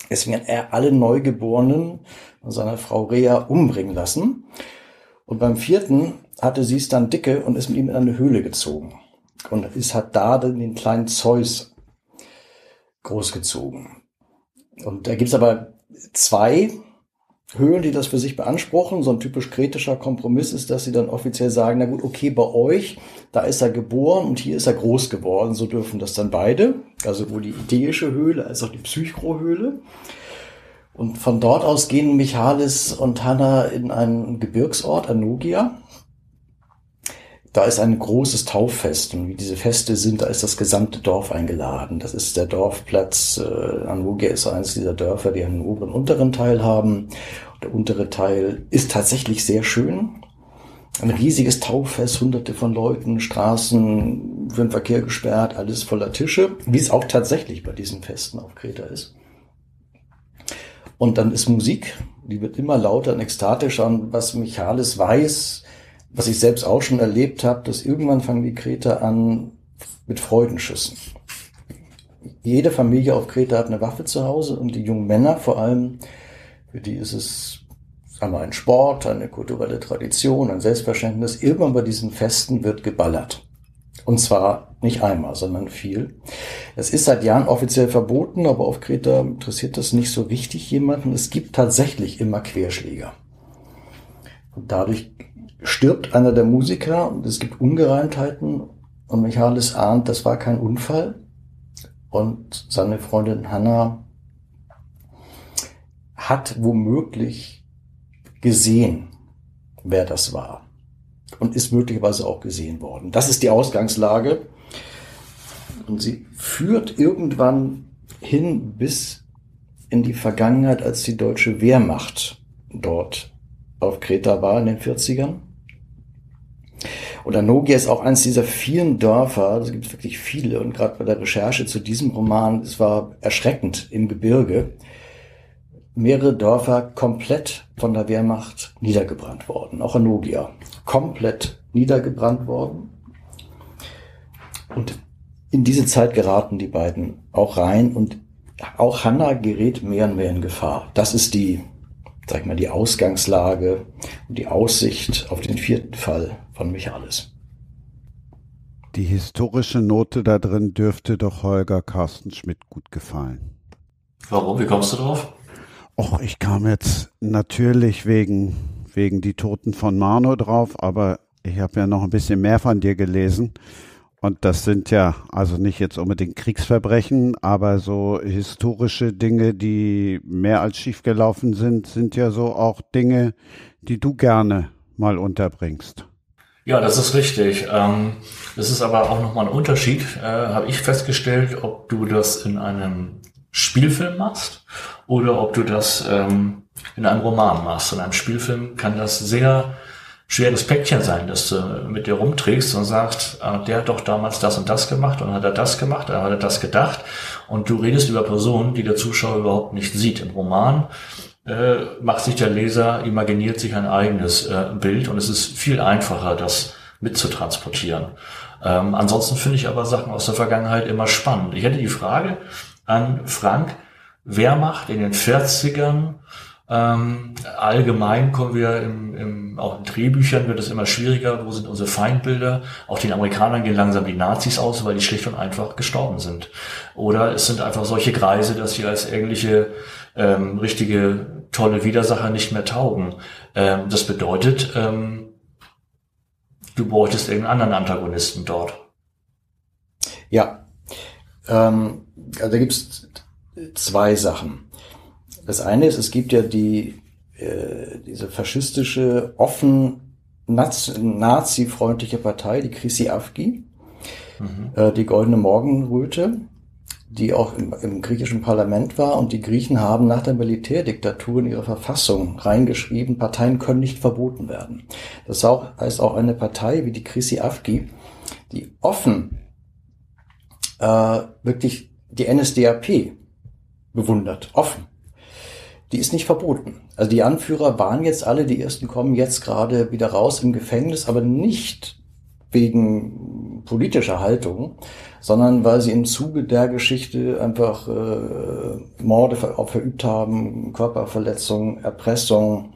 Deswegen hat er alle Neugeborenen seiner Frau Rea umbringen lassen. Und beim vierten hatte sie es dann dicke und ist mit ihm in eine Höhle gezogen. Und ist, hat da den kleinen Zeus großgezogen. Und da gibt's aber zwei Höhlen, die das für sich beanspruchen. So ein typisch kretischer Kompromiss ist, dass sie dann offiziell sagen, na gut, okay, bei euch, da ist er geboren und hier ist er groß geworden. So dürfen das dann beide. Also sowohl die ideische Höhle als auch die Psychro-Höhle. Und von dort aus gehen Michalis und Hanna in einen Gebirgsort, Anogia. Da ist ein großes Tauffest und wie diese Feste sind, da ist das gesamte Dorf eingeladen. Das ist der Dorfplatz. Äh, Anogia ist eines dieser Dörfer, die einen oberen und unteren Teil haben. Der untere Teil ist tatsächlich sehr schön. Ein riesiges Tauffest, hunderte von Leuten, Straßen für den Verkehr gesperrt, alles voller Tische, wie es auch tatsächlich bei diesen Festen auf Kreta ist. Und dann ist Musik, die wird immer lauter und ekstatischer und was Michalis weiß, was ich selbst auch schon erlebt habe, dass irgendwann fangen die Kreter an mit Freudenschüssen. Jede Familie auf Kreta hat eine Waffe zu Hause und die jungen Männer vor allem, für die ist es wir, ein Sport, eine kulturelle Tradition, ein Selbstverständnis. Irgendwann bei diesen Festen wird geballert. Und zwar nicht einmal, sondern viel. Es ist seit Jahren offiziell verboten, aber auf Kreta interessiert das nicht so richtig jemanden. Es gibt tatsächlich immer Querschläger. Und dadurch stirbt einer der Musiker und es gibt Ungereimtheiten und Michalis ahnt, das war kein Unfall. Und seine Freundin Hannah hat womöglich gesehen, wer das war. Und ist möglicherweise auch gesehen worden. Das ist die Ausgangslage. Und sie führt irgendwann hin bis in die Vergangenheit, als die deutsche Wehrmacht dort auf Kreta war in den 40ern. Und Anogia ist auch eines dieser vielen Dörfer, das gibt es wirklich viele. Und gerade bei der Recherche zu diesem Roman, es war erschreckend im Gebirge, mehrere Dörfer komplett von der Wehrmacht niedergebrannt worden. Auch Anogia komplett niedergebrannt worden. Und in diese Zeit geraten die beiden auch rein und auch Hanna gerät mehr und mehr in Gefahr. Das ist die, sag ich mal, die Ausgangslage und die Aussicht auf den vierten Fall von Michalis. Die historische Note da drin dürfte doch Holger Carsten Schmidt gut gefallen. Warum? Wie kommst du drauf? Och, ich kam jetzt natürlich wegen, wegen die Toten von Mano drauf, aber Ich habe ja noch ein bisschen mehr von dir gelesen. Und das sind ja also nicht jetzt unbedingt Kriegsverbrechen, aber so historische Dinge, die mehr als schiefgelaufen sind, sind ja so auch Dinge, die du gerne mal unterbringst. Ja, das ist richtig. Ähm, das ist aber auch nochmal ein Unterschied, äh, habe ich festgestellt, ob du das in einem Spielfilm machst oder ob du das ähm, in einem Roman machst. In einem Spielfilm kann das sehr schweres Päckchen sein, das du mit dir rumträgst und sagst, äh, der hat doch damals das und das gemacht und hat er das gemacht, dann hat er das gedacht und du redest über Personen, die der Zuschauer überhaupt nicht sieht. Im Roman macht sich der Leser, imaginiert sich ein eigenes äh, Bild und es ist viel einfacher, das mitzutransportieren. Ähm, ansonsten finde ich aber Sachen aus der Vergangenheit immer spannend. Ich hätte die Frage an Frank, Wehrmacht in den 40ern, ähm, allgemein kommen wir im, im, auch in Drehbüchern wird es immer schwieriger. Wo sind unsere Feindbilder? Auch den Amerikanern gehen langsam die Nazis aus, weil die schlicht und einfach gestorben sind. Oder es sind einfach solche Kreise, dass sie als irgendwelche ähm, richtige tolle Widersacher nicht mehr taugen. Ähm, das bedeutet, ähm, du bräuchtest irgendeinen anderen Antagonisten dort. Ja, ähm, also da gibt's zwei Sachen. Das eine ist, es gibt ja die äh, diese faschistische, offen nazi-freundliche Partei, die Krisi Afgi, mhm. äh, die Goldene Morgenröte, die auch im, im, griechischen Parlament war. Und die Griechen haben nach der Militärdiktatur in ihre Verfassung reingeschrieben, Parteien können nicht verboten werden. Das heißt auch eine Partei wie die Krisi Afgi, die offen äh, wirklich die NSDAP bewundert, offen. Die ist nicht verboten. Also die Anführer waren jetzt alle, die ersten kommen jetzt gerade wieder raus im Gefängnis, aber nicht wegen politischer Haltung, sondern weil sie im Zuge der Geschichte einfach äh, Morde ver verübt haben, Körperverletzungen, Erpressung,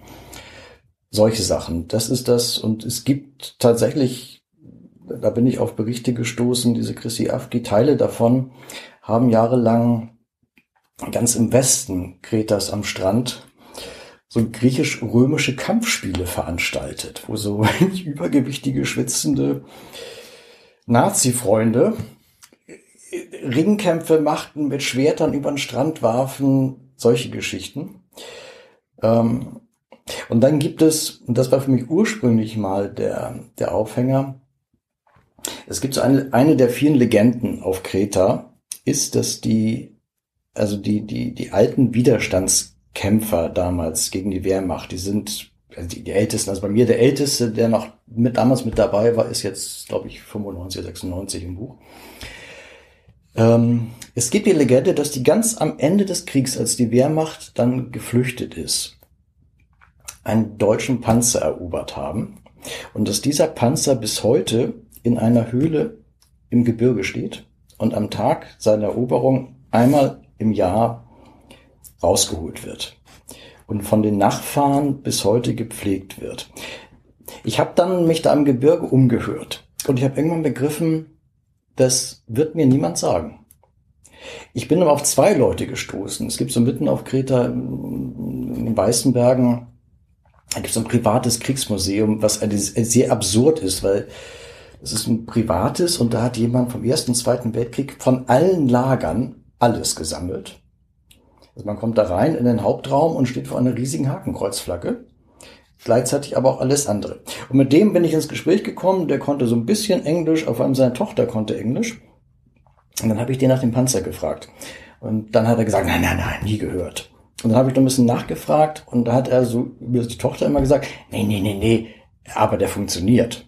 solche Sachen. Das ist das. Und es gibt tatsächlich, da bin ich auf Berichte gestoßen, diese Chrissy Afki, Teile davon haben jahrelang ganz im Westen Kretas am Strand so griechisch-römische Kampfspiele veranstaltet, wo so [LAUGHS] übergewichtige, schwitzende Nazi-Freunde Ringkämpfe machten, mit Schwertern über den Strand warfen, solche Geschichten. Ähm, und dann gibt es, und das war für mich ursprünglich mal der, der Aufhänger, es gibt so eine, eine der vielen Legenden auf Kreta, ist, dass die, also die, die, die alten Widerstandskämpfer damals gegen die Wehrmacht, die sind also die, die Ältesten, also bei mir der Älteste, der noch mit damals mit dabei war, ist jetzt, glaube ich, 95, 96 im Buch. Ähm, es gibt die Legende, dass die ganz am Ende des Kriegs, als die Wehrmacht dann geflüchtet ist, einen deutschen Panzer erobert haben und dass dieser Panzer bis heute in einer Höhle im Gebirge steht und am Tag seiner Eroberung einmal im Jahr rausgeholt wird und von den Nachfahren bis heute gepflegt wird. Ich habe dann mich da im Gebirge umgehört und ich habe irgendwann begriffen, das wird mir niemand sagen. Ich bin aber auf zwei Leute gestoßen. Es gibt so mitten auf Kreta in den Weißenbergen, da gibt es ein privates Kriegsmuseum, was sehr absurd ist, weil es ist ein privates und da hat jemand vom Ersten und Zweiten Weltkrieg von allen Lagern alles gesammelt. Also man kommt da rein in den Hauptraum und steht vor einer riesigen Hakenkreuzflagge gleichzeitig aber auch alles andere. Und mit dem bin ich ins Gespräch gekommen, der konnte so ein bisschen Englisch, auf allem seine Tochter konnte Englisch. Und dann habe ich den nach dem Panzer gefragt. Und dann hat er gesagt, nein, nein, nein, nie gehört. Und dann habe ich noch ein bisschen nachgefragt und da hat er so über die Tochter immer gesagt, nee, nee, nee, nee, aber der funktioniert.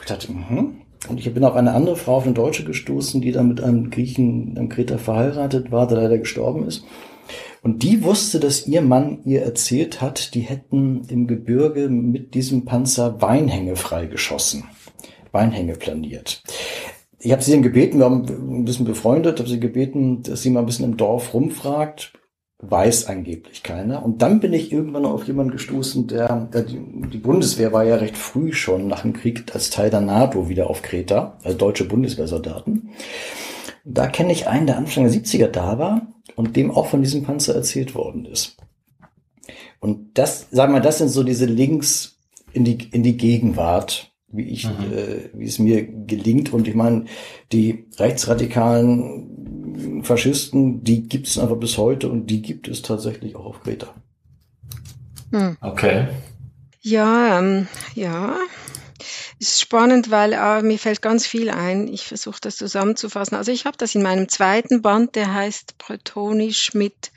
Ich dachte, mhm. Und ich bin auf eine andere Frau, auf eine Deutsche gestoßen, die dann mit einem Griechen, einem Kreter verheiratet war, der leider gestorben ist. Und die wusste, dass ihr Mann ihr erzählt hat, die hätten im Gebirge mit diesem Panzer Weinhänge freigeschossen. Weinhänge planiert. Ich habe sie dann gebeten, wir haben ein bisschen befreundet, habe sie gebeten, dass sie mal ein bisschen im Dorf rumfragt. Weiß angeblich keiner. Und dann bin ich irgendwann auf jemanden gestoßen, der, der die, die, Bundeswehr war ja recht früh schon nach dem Krieg als Teil der NATO wieder auf Kreta, also deutsche Bundeswehrsoldaten. Da kenne ich einen, der Anfang der 70er da war und dem auch von diesem Panzer erzählt worden ist. Und das, sagen wir, das sind so diese Links in die, in die Gegenwart, wie ich, mhm. äh, wie es mir gelingt. Und ich meine, die rechtsradikalen Faschisten, die gibt es einfach bis heute und die gibt es tatsächlich auch auf Kreta. Hm. Okay. Ja, ähm, ja. ist spannend, weil äh, mir fällt ganz viel ein. Ich versuche das zusammenzufassen. Also ich habe das in meinem zweiten Band, der heißt Bretonisch mit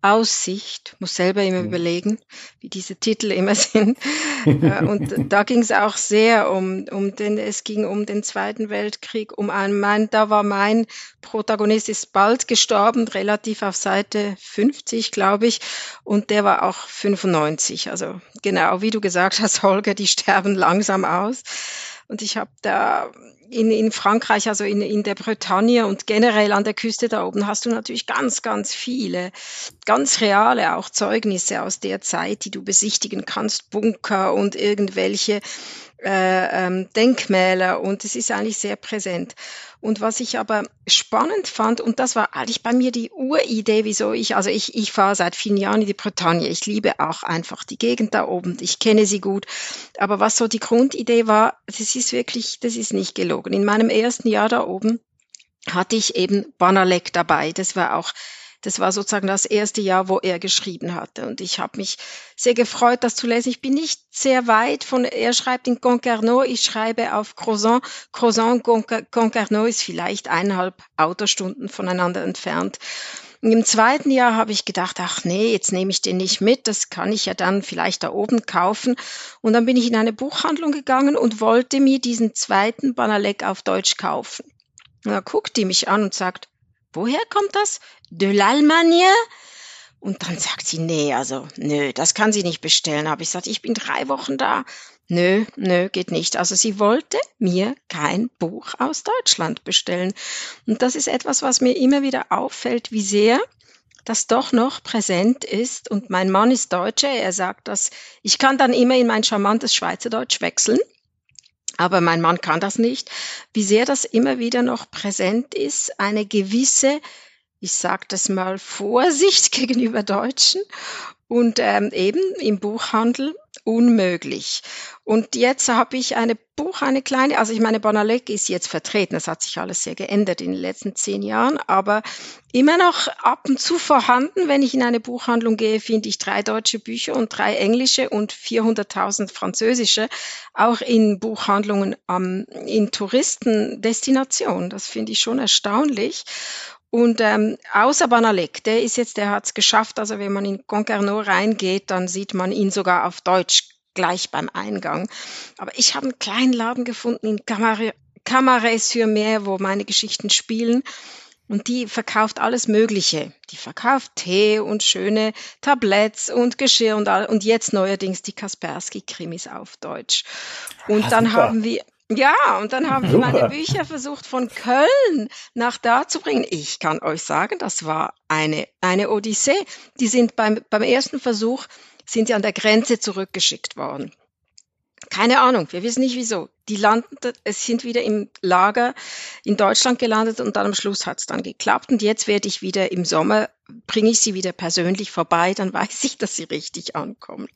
Aussicht, muss selber immer mhm. überlegen, wie diese Titel immer [LAUGHS] sind. Äh, und [LAUGHS] da ging es auch sehr um, um den, es ging um den Zweiten Weltkrieg, um einen, mein, da war mein Protagonist ist bald gestorben, relativ auf Seite 50, glaube ich, und der war auch 95. Also genau, wie du gesagt hast, [LAUGHS] Holger, die sterben langsam aus. Und ich habe da in, in Frankreich, also in, in der Bretagne und generell an der Küste da oben hast du natürlich ganz, ganz viele, ganz reale auch Zeugnisse aus der Zeit, die du besichtigen kannst, Bunker und irgendwelche äh, ähm, Denkmäler und es ist eigentlich sehr präsent. Und was ich aber spannend fand, und das war eigentlich bei mir die Uridee, wieso ich, also ich, ich fahre seit vielen Jahren in die Bretagne. Ich liebe auch einfach die Gegend da oben. Ich kenne sie gut. Aber was so die Grundidee war, das ist wirklich, das ist nicht gelogen. In meinem ersten Jahr da oben hatte ich eben Banalek dabei. Das war auch das war sozusagen das erste Jahr, wo er geschrieben hatte. Und ich habe mich sehr gefreut, das zu lesen. Ich bin nicht sehr weit von, er schreibt in Concarneau, ich schreibe auf Crozon. Crozon, Concarneau ist vielleicht eineinhalb Autostunden voneinander entfernt. Und Im zweiten Jahr habe ich gedacht, ach nee, jetzt nehme ich den nicht mit, das kann ich ja dann vielleicht da oben kaufen. Und dann bin ich in eine Buchhandlung gegangen und wollte mir diesen zweiten Banalek auf Deutsch kaufen. Und da guckt die mich an und sagt, woher kommt das? De l'Allemagne? Und dann sagt sie, nee, also, nö, das kann sie nicht bestellen. Habe ich gesagt, ich bin drei Wochen da. Nö, nö, geht nicht. Also sie wollte mir kein Buch aus Deutschland bestellen. Und das ist etwas, was mir immer wieder auffällt, wie sehr das doch noch präsent ist. Und mein Mann ist Deutscher. Er sagt, dass ich kann dann immer in mein charmantes Schweizerdeutsch wechseln aber mein Mann kann das nicht, wie sehr das immer wieder noch präsent ist, eine gewisse, ich sage das mal, Vorsicht [LAUGHS] gegenüber Deutschen. Und ähm, eben im Buchhandel unmöglich. Und jetzt habe ich eine Buch, eine kleine, also ich meine, Bonalek ist jetzt vertreten, das hat sich alles sehr geändert in den letzten zehn Jahren, aber immer noch ab und zu vorhanden, wenn ich in eine Buchhandlung gehe, finde ich drei deutsche Bücher und drei englische und 400.000 französische, auch in Buchhandlungen ähm, in Touristendestinationen. Das finde ich schon erstaunlich. Und ähm, außer Banalek, der ist jetzt, der hat es geschafft. Also wenn man in Concarneau reingeht, dann sieht man ihn sogar auf Deutsch gleich beim Eingang. Aber ich habe einen kleinen Laden gefunden in Camaret-sur-Mer, wo meine Geschichten spielen. Und die verkauft alles Mögliche. Die verkauft Tee und schöne Tabletts und Geschirr und all, und jetzt neuerdings die Kaspersky-Krimis auf Deutsch. Und ah, dann super. haben wir, ja, und dann haben wir meine Bücher versucht von Köln nach da zu bringen. Ich kann euch sagen, das war eine, eine Odyssee. Die sind beim, beim ersten Versuch, sind sie an der Grenze zurückgeschickt worden. Keine Ahnung, wir wissen nicht wieso. Die landen, es sind wieder im Lager in Deutschland gelandet und dann am Schluss hat es dann geklappt. Und jetzt werde ich wieder im Sommer bringe ich sie wieder persönlich vorbei, dann [LAUGHS] weiß ich, dass sie richtig ankommen.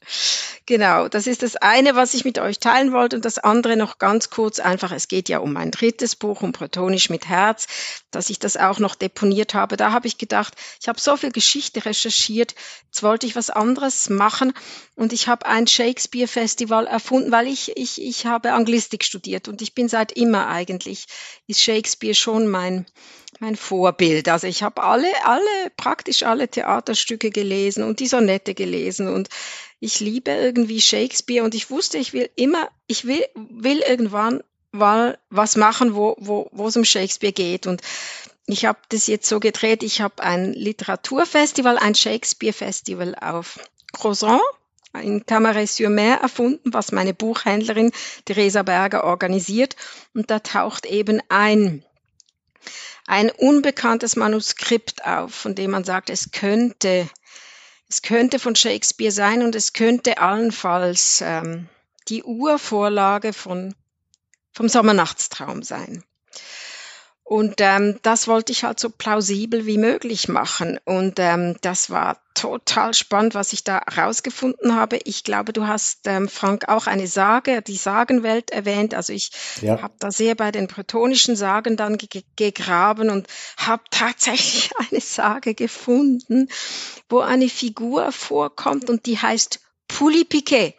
Genau, das ist das eine, was ich mit euch teilen wollte. Und das andere noch ganz kurz einfach, es geht ja um mein drittes Buch, um Protonisch mit Herz, dass ich das auch noch deponiert habe. Da habe ich gedacht, ich habe so viel Geschichte recherchiert, jetzt wollte ich was anderes machen und ich habe ein Shakespeare-Festival erfunden, weil ich, ich, ich habe Anglistik studiert und ich bin seit immer eigentlich, ist Shakespeare schon mein, mein Vorbild. Also ich habe alle, alle, praktisch alle Theaterstücke gelesen und die Sonette gelesen und ich liebe irgendwie Shakespeare und ich wusste, ich will immer, ich will, will irgendwann mal was machen, wo, wo, wo es um Shakespeare geht und ich habe das jetzt so gedreht, ich habe ein Literaturfestival, ein Shakespeare-Festival auf Crozon in Camaret-sur-Mer erfunden, was meine Buchhändlerin Theresa Berger organisiert. Und da taucht eben ein ein unbekanntes Manuskript auf, von dem man sagt, es könnte, es könnte von Shakespeare sein und es könnte allenfalls ähm, die Urvorlage von, vom Sommernachtstraum sein. Und ähm, das wollte ich halt so plausibel wie möglich machen. Und ähm, das war total spannend, was ich da rausgefunden habe. Ich glaube, du hast, ähm, Frank, auch eine Sage, die Sagenwelt erwähnt. Also ich ja. habe da sehr bei den bretonischen Sagen dann ge gegraben und habe tatsächlich [LAUGHS] eine Sage gefunden, wo eine Figur vorkommt und die heißt Poulipiquet.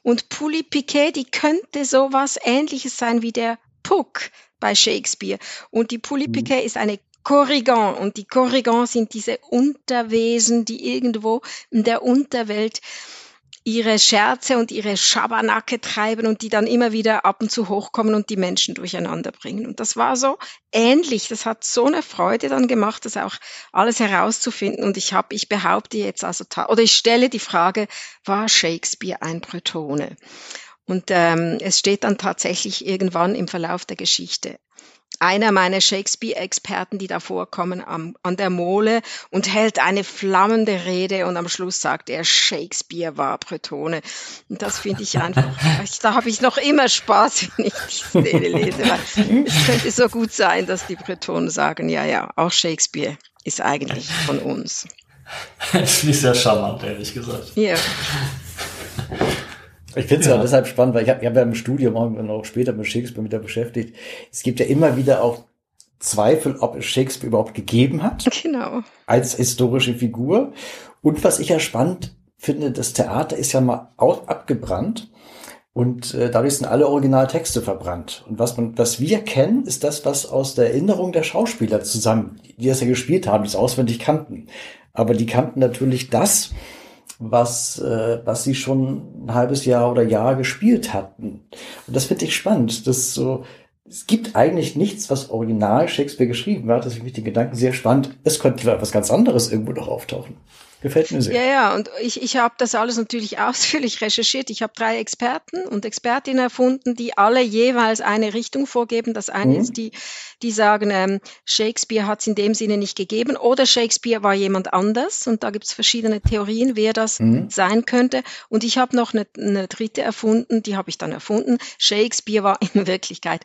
Und Poulipiquet, die könnte sowas ähnliches sein wie der Puck bei Shakespeare. Und die Poulipiquet mhm. ist eine Korrigan und die Korrigan sind diese Unterwesen, die irgendwo in der Unterwelt ihre Scherze und ihre Schabernacke treiben und die dann immer wieder ab und zu hochkommen und die Menschen durcheinander bringen. Und das war so ähnlich. Das hat so eine Freude dann gemacht, das auch alles herauszufinden. Und ich habe, ich behaupte jetzt also, oder ich stelle die Frage, war Shakespeare ein Bretone? Und ähm, es steht dann tatsächlich irgendwann im Verlauf der Geschichte einer meiner Shakespeare-Experten, die da vorkommen, am, an der Mole und hält eine flammende Rede und am Schluss sagt er, Shakespeare war Bretone. Und das finde ich einfach, da habe ich noch immer Spaß, [LAUGHS] wenn ich die Szene lese, weil es könnte so gut sein, dass die Bretonen sagen, ja, ja, auch Shakespeare ist eigentlich von uns. [LAUGHS] Das ist ja charmant, ehrlich gesagt. Ja. Ich finde es ja. auch deshalb spannend, weil ich habe hab ja im Studium auch später mit Shakespeare mit der beschäftigt. Es gibt ja immer wieder auch Zweifel, ob es Shakespeare überhaupt gegeben hat. [LAUGHS] Genau. Als historische Figur. Und was ich ja spannend finde, das Theater ist ja mal auch abgebrannt. Und äh, dadurch sind alle Originaltexte verbrannt. Und was man, was wir kennen, ist das, was aus der Erinnerung der Schauspieler zusammen, die das ja gespielt haben, die es auswendig kannten. Aber die kannten natürlich das, was, äh, was sie schon ein halbes Jahr oder Jahr gespielt hatten. Und das finde ich spannend. Das so, es gibt eigentlich nichts, was original Shakespeare geschrieben hat. Das finde ich den Gedanken sehr spannend. Es könnte was ganz anderes irgendwo noch auftauchen. Gefällt mir sehr. Ja, ja, und ich, ich habe das alles natürlich [LAUGHS] ausführlich recherchiert. Ich habe drei Experten und Expertinnen erfunden, die alle jeweils eine Richtung vorgeben. Das eine mhm. ist die, die sagen, ähm, Shakespeare hat es in dem Sinne nicht gegeben oder Shakespeare war jemand anders. Und da gibt es verschiedene Theorien, wer das mhm. sein könnte. Und ich habe noch eine, eine dritte erfunden, die habe ich dann erfunden. Shakespeare war [LAUGHS] in Wirklichkeit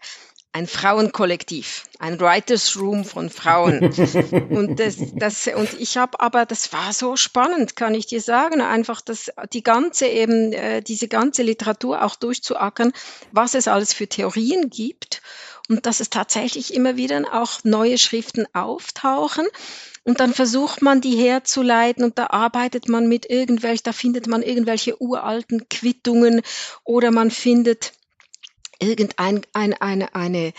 ein Frauenkollektiv, ein Writers Room von Frauen. [LAUGHS] und das, das, und ich habe aber, das war so spannend, kann ich dir sagen, einfach das, die ganze eben, äh, diese ganze Literatur auch durchzuackern, was es alles für Theorien gibt und dass es tatsächlich immer wieder auch neue Schriften auftauchen. Und dann versucht man, die herzuleiten und da arbeitet man mit irgendwelchen, da findet man irgendwelche uralten Quittungen oder man findet irgendein ein, eine, eine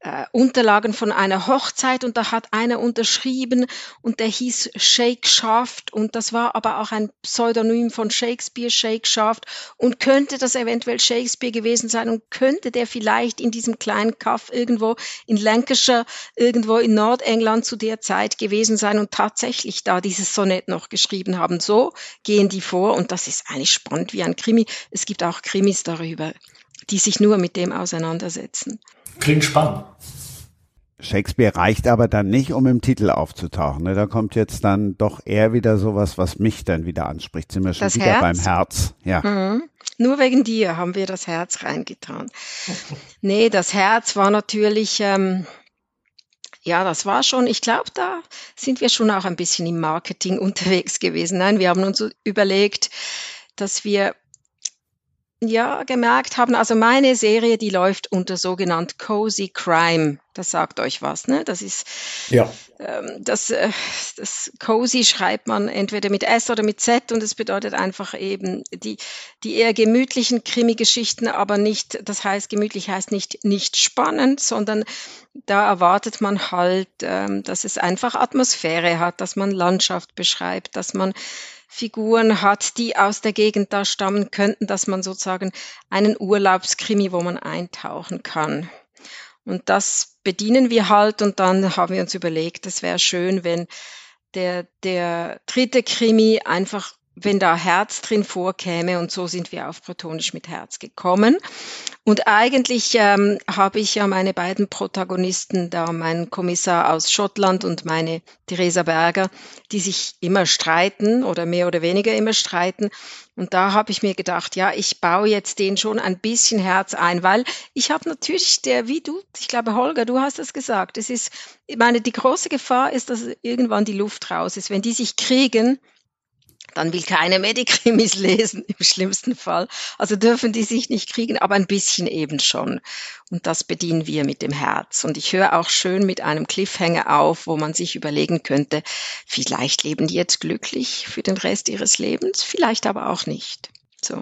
äh, Unterlagen von einer Hochzeit und da hat einer unterschrieben und der hieß Shake Shaft und das war aber auch ein Pseudonym von Shakespeare, Shake Shaft und könnte das eventuell Shakespeare gewesen sein und könnte der vielleicht in diesem kleinen Kaff irgendwo in Lancashire, irgendwo in Nordengland zu der Zeit gewesen sein und tatsächlich da dieses Sonett noch geschrieben haben. So gehen die vor und das ist eigentlich spannend wie ein Krimi. Es gibt auch Krimis darüber die sich nur mit dem auseinandersetzen. Klingt spannend. Shakespeare reicht aber dann nicht, um im Titel aufzutauchen. Ne? Da kommt jetzt dann doch eher wieder sowas, was mich dann wieder anspricht. Sind wir schon das wieder Herz? beim Herz. Ja. Mhm. Nur wegen dir haben wir das Herz reingetan. [LAUGHS] nee, das Herz war natürlich, ähm, ja, das war schon, ich glaube, da sind wir schon auch ein bisschen im Marketing [LAUGHS] unterwegs gewesen. Nein, wir haben uns überlegt, dass wir ja, gemerkt haben, also meine Serie, die läuft unter sogenannt Cozy Crime. Das sagt euch was, ne? Das ist, ja. ähm, das, äh, das Cozy schreibt man entweder mit S oder mit Z und es bedeutet einfach eben die, die eher gemütlichen Krimi-Geschichten, aber nicht, das heißt, gemütlich heißt nicht, nicht spannend, sondern da erwartet man halt, ähm, dass es einfach Atmosphäre hat, dass man Landschaft beschreibt, dass man Figuren hat, die aus der Gegend da stammen könnten, dass man sozusagen einen Urlaubskrimi, wo man eintauchen kann. Und das bedienen wir halt und dann haben wir uns überlegt, es wäre schön, wenn der, der dritte Krimi einfach wenn da Herz drin vorkäme und so sind wir auf Protonisch mit Herz gekommen. Und eigentlich ähm, habe ich ja meine beiden Protagonisten da, meinen Kommissar aus Schottland und meine Theresa Berger, die sich immer streiten oder mehr oder weniger immer streiten. Und da habe ich mir gedacht, ja, ich baue jetzt den schon ein bisschen Herz ein, weil ich habe natürlich der, wie du, ich glaube, Holger, du hast das gesagt, es ist, ich meine, die große Gefahr ist, dass irgendwann die Luft raus ist. Wenn die sich kriegen, dann will keiner mehr die Krimis lesen, im schlimmsten Fall. Also dürfen die sich nicht kriegen, aber ein bisschen eben schon. Und das bedienen wir mit dem Herz. Und ich höre auch schön mit einem Cliffhanger auf, wo man sich überlegen könnte, vielleicht leben die jetzt glücklich für den Rest ihres Lebens, vielleicht aber auch nicht. So.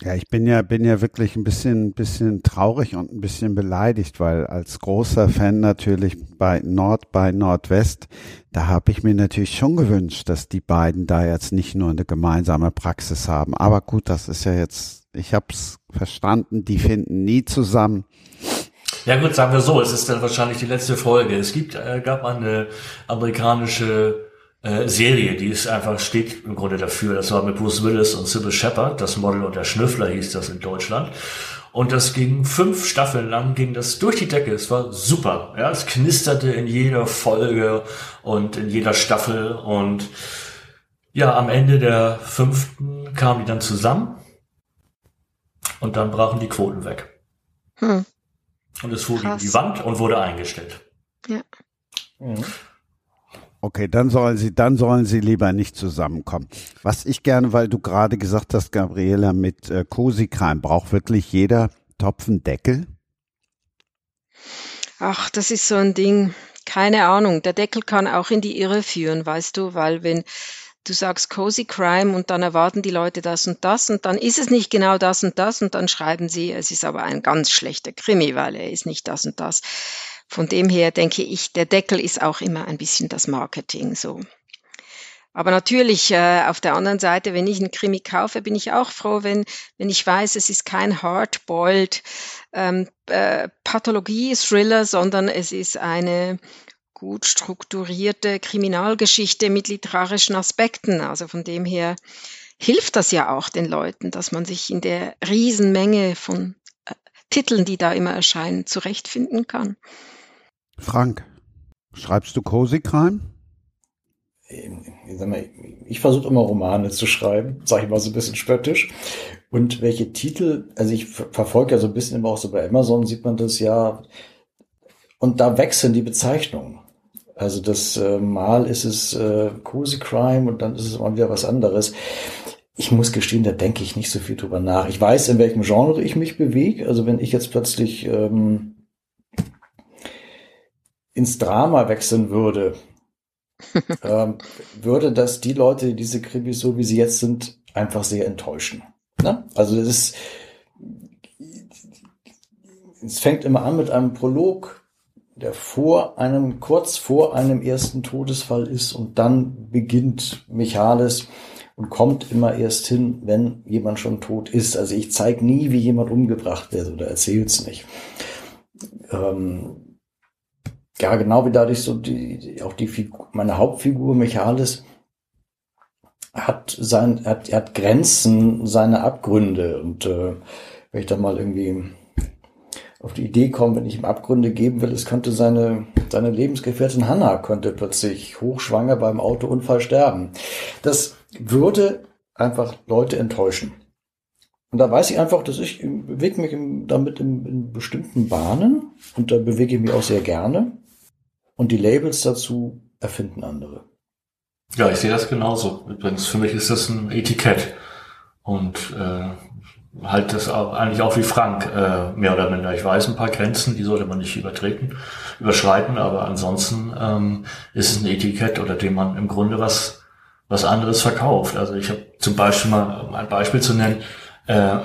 Ja, ich bin ja, bin ja wirklich ein bisschen, bisschen traurig und ein bisschen beleidigt, weil als großer Fan natürlich bei Nord, bei Nordwest, da habe ich mir natürlich schon gewünscht, dass die beiden da jetzt nicht nur eine gemeinsame Praxis haben. Aber gut, das ist ja jetzt, ich habe es verstanden, die finden nie zusammen. Ja gut, sagen wir so, es ist dann wahrscheinlich die letzte Folge. Es gibt, äh, gab eine amerikanische äh, Serie, die ist einfach, steht im Grunde dafür. Das war mit Bruce Willis und Sybil Shepard, das Model und der Schnüffler hieß das in Deutschland. Und das ging fünf Staffeln lang, ging das durch die Decke. Es war super. Ja, es knisterte in jeder Folge und in jeder Staffel. Und ja, am Ende der fünften kamen die dann zusammen. Und dann brachen die Quoten weg. Hm. Und es fuhr gegen die Wand und wurde eingestellt. Ja. Mhm. Okay, dann sollen sie, dann sollen sie lieber nicht zusammenkommen. Was ich gerne, weil du gerade gesagt hast, Gabriela, mit äh, Cosi-Crime, braucht wirklich jeder Topf einen Deckel? Ach, das ist so ein Ding. Keine Ahnung. Der Deckel kann auch in die Irre führen, weißt du, weil wenn du sagst Cozy Crime und dann erwarten die Leute das und das und dann ist es nicht genau das und das und dann schreiben sie, es ist aber ein ganz schlechter Krimi, weil er ist nicht das und das. Von dem her denke ich, der Deckel ist auch immer ein bisschen das Marketing so. Aber natürlich, äh, auf der anderen Seite, wenn ich einen Krimi kaufe, bin ich auch froh, wenn, wenn ich weiß, es ist kein hardboiled ähm, äh, Pathologie-Thriller, sondern es ist eine gut strukturierte Kriminalgeschichte mit literarischen Aspekten. Also von dem her hilft das ja auch den Leuten, dass man sich in der Riesenmenge von äh, Titeln, die da immer erscheinen, zurechtfinden kann. Frank, schreibst du Cozy Crime? Ich, ich versuche immer Romane zu schreiben, sage ich mal so ein bisschen spöttisch. Und welche Titel, also ich verfolge ja so ein bisschen immer auch so bei Amazon, sieht man das ja. Und da wechseln die Bezeichnungen. Also das äh, Mal ist es äh, Cozy Crime und dann ist es mal wieder was anderes. Ich muss gestehen, da denke ich nicht so viel drüber nach. Ich weiß, in welchem Genre ich mich bewege. Also wenn ich jetzt plötzlich ähm, ins Drama wechseln würde, [LAUGHS] ähm, würde das die Leute, die diese Krimis so wie sie jetzt sind, einfach sehr enttäuschen. Ne? Also das ist, es fängt immer an mit einem Prolog, der vor einem, kurz vor einem ersten Todesfall ist und dann beginnt Michalis und kommt immer erst hin, wenn jemand schon tot ist. Also ich zeige nie, wie jemand umgebracht wird oder erzähl's nicht. Ähm, ja, genau wie dadurch so die, auch die Figur, meine Hauptfigur Michalis hat sein, hat, er hat Grenzen, seine Abgründe und äh, wenn ich da mal irgendwie auf die Idee komme, wenn ich ihm Abgründe geben will, es könnte seine, seine Lebensgefährtin Hannah könnte plötzlich hochschwanger beim Autounfall sterben. Das würde einfach Leute enttäuschen. Und da weiß ich einfach, dass ich bewege mich damit in, in bestimmten Bahnen und da bewege ich mich auch sehr gerne. Und die Labels dazu erfinden andere. Ja, ich sehe das genauso. Übrigens, für mich ist das ein Etikett. Und äh, halt das auch, eigentlich auch wie Frank, äh, mehr oder minder. Ich weiß ein paar Grenzen, die sollte man nicht übertreten, überschreiten, aber ansonsten ähm, ist es ein Etikett, oder dem man im Grunde was, was anderes verkauft. Also ich habe zum Beispiel mal, um ein Beispiel zu nennen, äh,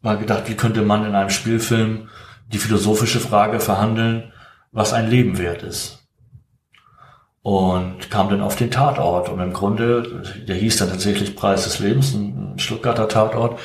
mal gedacht, wie könnte man in einem Spielfilm die philosophische Frage verhandeln, was ein Leben wert ist. Und kam dann auf den Tatort. Und im Grunde, der hieß dann tatsächlich Preis des Lebens, ein Stuttgarter Tatort.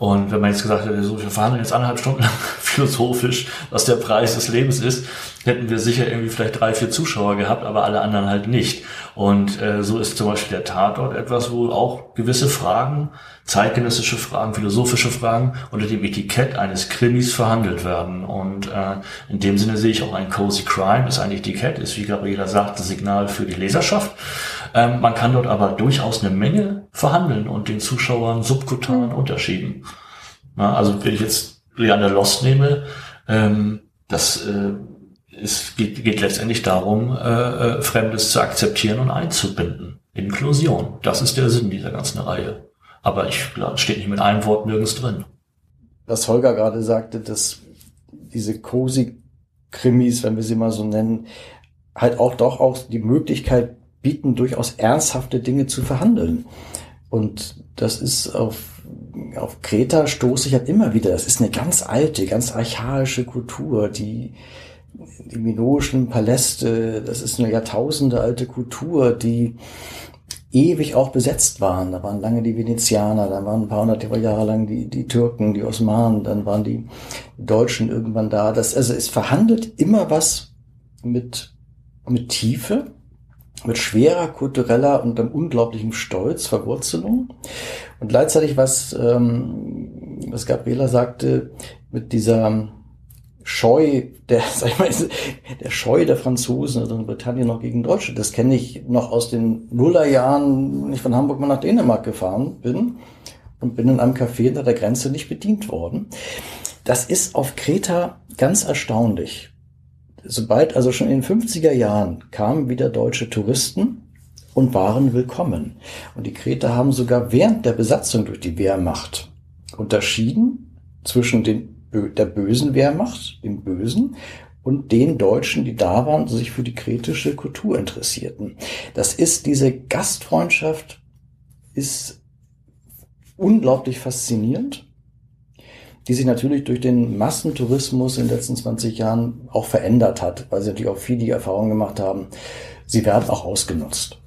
Und wenn man jetzt gesagt hätte, so, wir verhandeln jetzt anderthalb Stunden lang [LAUGHS] philosophisch, was der Preis des Lebens ist, hätten wir sicher irgendwie vielleicht drei, vier Zuschauer gehabt, aber alle anderen halt nicht. Und äh, so ist zum Beispiel der Tatort etwas, wo auch gewisse Fragen, zeitgenössische Fragen, philosophische Fragen unter dem Etikett eines Krimis verhandelt werden. Und äh, in dem Sinne sehe ich auch ein Cozy Crime, ist ein Etikett, ist wie Gabriela sagt, das Signal für die Leserschaft. Ähm, man kann dort aber durchaus eine Menge verhandeln und den Zuschauern subkutan mhm. unterschieden. Na, also wenn ich jetzt Leander Lost nehme, ähm, das äh, es geht, geht letztendlich darum, äh, äh, Fremdes zu akzeptieren und einzubinden. Inklusion, das ist der Sinn dieser ganzen Reihe. Aber ich glaube, steht nicht mit einem Wort nirgends drin. Was Holger gerade sagte, dass diese Cozy-Krimis, wenn wir sie mal so nennen, halt auch doch auch die Möglichkeit bieten, durchaus ernsthafte Dinge zu verhandeln. Und das ist auf, auf Kreta stoße ich halt immer wieder. Das ist eine ganz alte, ganz archaische Kultur, die, die minoischen Paläste, das ist eine Jahrtausende alte Kultur, die ewig auch besetzt waren. Da waren lange die Venezianer, dann waren ein paar hundert Jahre lang die, die Türken, die Osmanen, dann waren die Deutschen irgendwann da. Das, also es verhandelt immer was mit, mit Tiefe mit schwerer kultureller und einem unglaublichen Stolz, Verwurzelung. Und gleichzeitig, was, ähm, was Gabriela sagte, mit dieser Scheu, der, [LAUGHS] sag ich mal, der Scheu der Franzosen oder Britannien noch gegen Deutsche, das kenne ich noch aus den Nullerjahren, wenn ich von Hamburg mal nach Dänemark gefahren bin und bin in einem Café hinter der Grenze nicht bedient worden. Das ist auf Kreta ganz erstaunlich sobald, also schon in den 50er Jahren kamen wieder deutsche Touristen und waren willkommen. Und die Kreter haben sogar während der Besatzung durch die Wehrmacht unterschieden zwischen den, der bösen Wehrmacht, dem Bösen, und den Deutschen, die da waren, sich für die kretische Kultur interessierten. Das ist diese Gastfreundschaft ist unglaublich faszinierend die sich natürlich durch den Massentourismus in den letzten 20 Jahren auch verändert hat, weil sie natürlich auch viel die Erfahrung gemacht haben, sie werden auch ausgenutzt.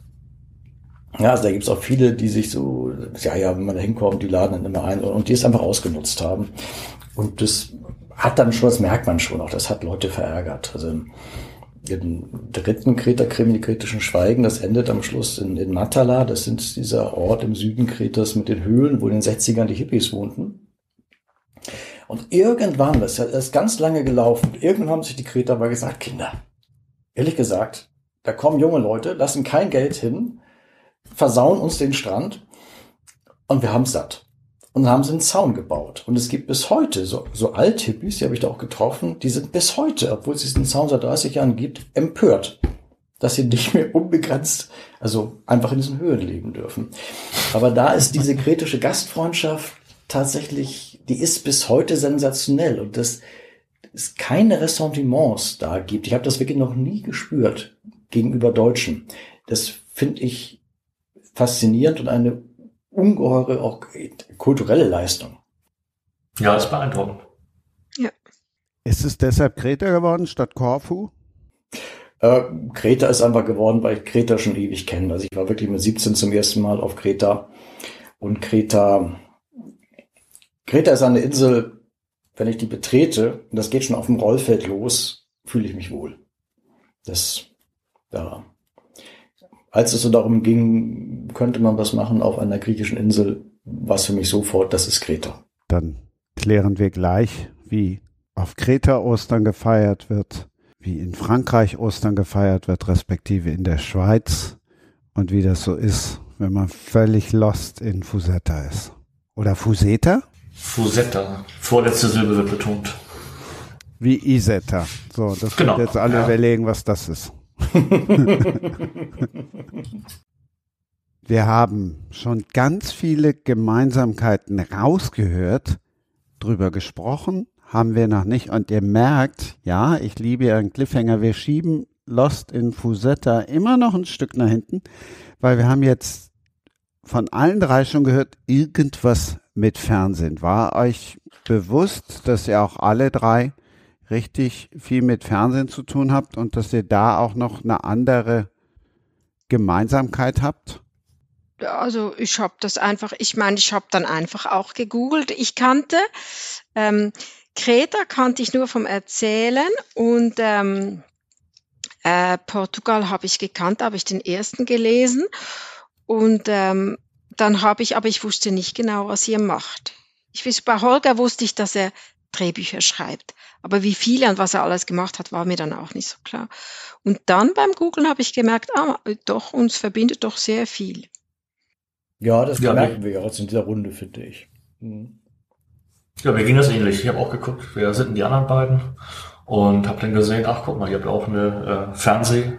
Ja, also da gibt es auch viele, die sich so, ja, ja, wenn man da hinkommt, die laden dann immer ein und die es einfach ausgenutzt haben. Und das hat dann schon, das merkt man schon auch, das hat Leute verärgert. Also im dritten Kreta-Krimi, die kretischen Schweigen, das endet am Schluss in, in Matala, das sind dieser Ort im Süden Kretas mit den Höhlen, wo in den 60ern die Hippies wohnten. Und irgendwann, das ist ganz lange gelaufen, irgendwann haben sich die Kreter aber gesagt, Kinder, ehrlich gesagt, da kommen junge Leute, lassen kein Geld hin, versauen uns den Strand und wir haben satt. Und haben sie einen Zaun gebaut. Und es gibt bis heute so, so Althippies, die habe ich da auch getroffen, die sind bis heute, obwohl es diesen Zaun seit 30 Jahren gibt, empört, dass sie nicht mehr unbegrenzt, also einfach in diesen Höhen leben dürfen. Aber da ist diese kretische Gastfreundschaft tatsächlich, die ist bis heute sensationell und das es keine Ressentiments da gibt. Ich habe das wirklich noch nie gespürt gegenüber Deutschen. Das finde ich faszinierend und eine ungeheure auch kulturelle Leistung. Ja, ist beeindruckend. Ja. Ist es deshalb Kreta geworden statt Korfu? Äh, Kreta ist einfach geworden, weil ich Kreta schon ewig kenne. Also ich war wirklich mit 17 zum ersten Mal auf Kreta und Kreta Kreta ist eine Insel, wenn ich die betrete, und das geht schon auf dem Rollfeld los, fühle ich mich wohl. Das, ja. Als es so darum ging, könnte man was machen auf einer griechischen Insel, war es für mich sofort, das ist Kreta. Dann klären wir gleich, wie auf Kreta Ostern gefeiert wird, wie in Frankreich Ostern gefeiert wird, respektive in der Schweiz und wie das so ist, wenn man völlig lost in Fusetta ist. Oder Fuseta? Fusetta. Vorletzte Silbe wird betont. Wie Isetta. So, das genau. jetzt alle ja. überlegen, was das ist. [LAUGHS] Wir haben schon ganz viele Gemeinsamkeiten rausgehört, drüber gesprochen, haben wir noch nicht. Und ihr merkt, ja, ich liebe Ihren Cliffhanger. Wir schieben Lost in Fusetta immer noch ein Stück nach hinten, weil wir haben jetzt von allen drei schon gehört, irgendwas mit Fernsehen. War euch bewusst, dass ihr auch alle drei richtig viel mit Fernsehen zu tun habt und dass ihr da auch noch eine andere Gemeinsamkeit habt? Also ich habe das einfach, ich meine, ich habe dann einfach auch gegoogelt. Ich kannte ähm, Kreta kannte ich nur vom Erzählen und ähm, äh, Portugal habe ich gekannt, habe ich den ersten gelesen und ähm, dann habe ich, aber ich wusste nicht genau, was ihr macht. Ich weiß, bei Holger wusste ich, dass er Drehbücher schreibt. Aber wie viele und was er alles gemacht hat, war mir dann auch nicht so klar. Und dann beim Googlen habe ich gemerkt, ah, doch, uns verbindet doch sehr viel. Ja, das ja, merken wir ja jetzt in dieser Runde, finde ich. Mhm. Ja, mir ging das ähnlich. Ich habe auch geguckt, wer sind denn die anderen beiden? Und habe dann gesehen, ach guck mal, ihr habt auch eine äh, Fernseh,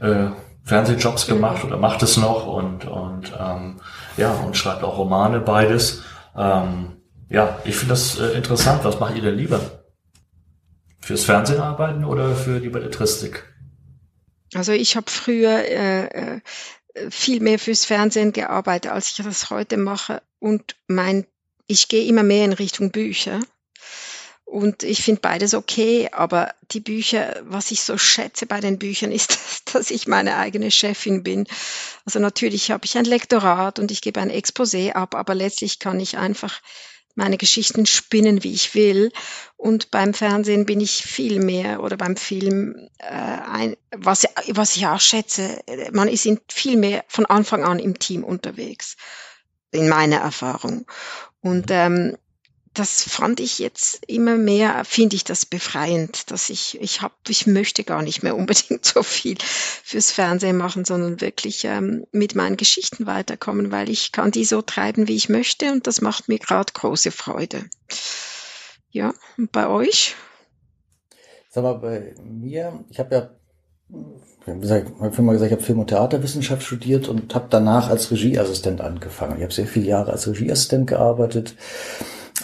äh, Fernsehjobs gemacht oder macht es noch und, und ähm, ja, und schreibt auch Romane, beides. Ähm, ja, ich finde das äh, interessant. Was macht ihr denn lieber? Fürs Fernsehen arbeiten oder für die Belletristik? Also ich habe früher äh, äh, viel mehr fürs Fernsehen gearbeitet, als ich das heute mache. Und mein, ich gehe immer mehr in Richtung Bücher. Und ich finde beides okay, aber die Bücher, was ich so schätze bei den Büchern, ist, [LAUGHS] dass ich meine eigene Chefin bin. Also natürlich habe ich ein Lektorat und ich gebe ein Exposé ab, aber letztlich kann ich einfach meine Geschichten spinnen, wie ich will. Und beim Fernsehen bin ich viel mehr oder beim Film, äh, ein, was, was ich auch schätze, man ist in viel mehr von Anfang an im Team unterwegs, in meiner Erfahrung. Und ähm, das fand ich jetzt immer mehr, finde ich das befreiend, dass ich, ich habe, ich möchte gar nicht mehr unbedingt [LAUGHS] so viel fürs Fernsehen machen, sondern wirklich ähm, mit meinen Geschichten weiterkommen, weil ich kann die so treiben, wie ich möchte und das macht mir gerade große Freude. Ja, und bei euch? Sag mal, bei mir, ich habe ja ich habe mal gesagt, ich habe Film- und Theaterwissenschaft studiert und habe danach als Regieassistent angefangen. Ich habe sehr viele Jahre als Regieassistent gearbeitet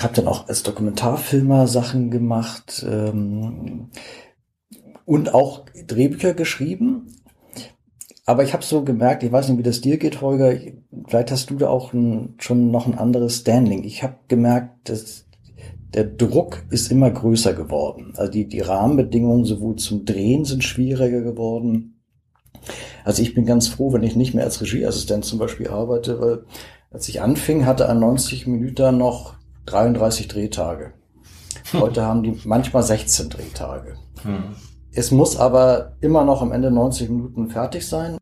habe dann auch als Dokumentarfilmer Sachen gemacht ähm, und auch Drehbücher geschrieben. Aber ich habe so gemerkt, ich weiß nicht, wie das dir geht, Holger, vielleicht hast du da auch ein, schon noch ein anderes Standing. Ich habe gemerkt, dass der Druck ist immer größer geworden. Also die, die Rahmenbedingungen sowohl zum Drehen sind schwieriger geworden. Also ich bin ganz froh, wenn ich nicht mehr als Regieassistent zum Beispiel arbeite, weil als ich anfing, hatte an 90 Minuten noch 33 Drehtage. Heute haben die manchmal 16 Drehtage. Hm. Es muss aber immer noch am Ende 90 Minuten fertig sein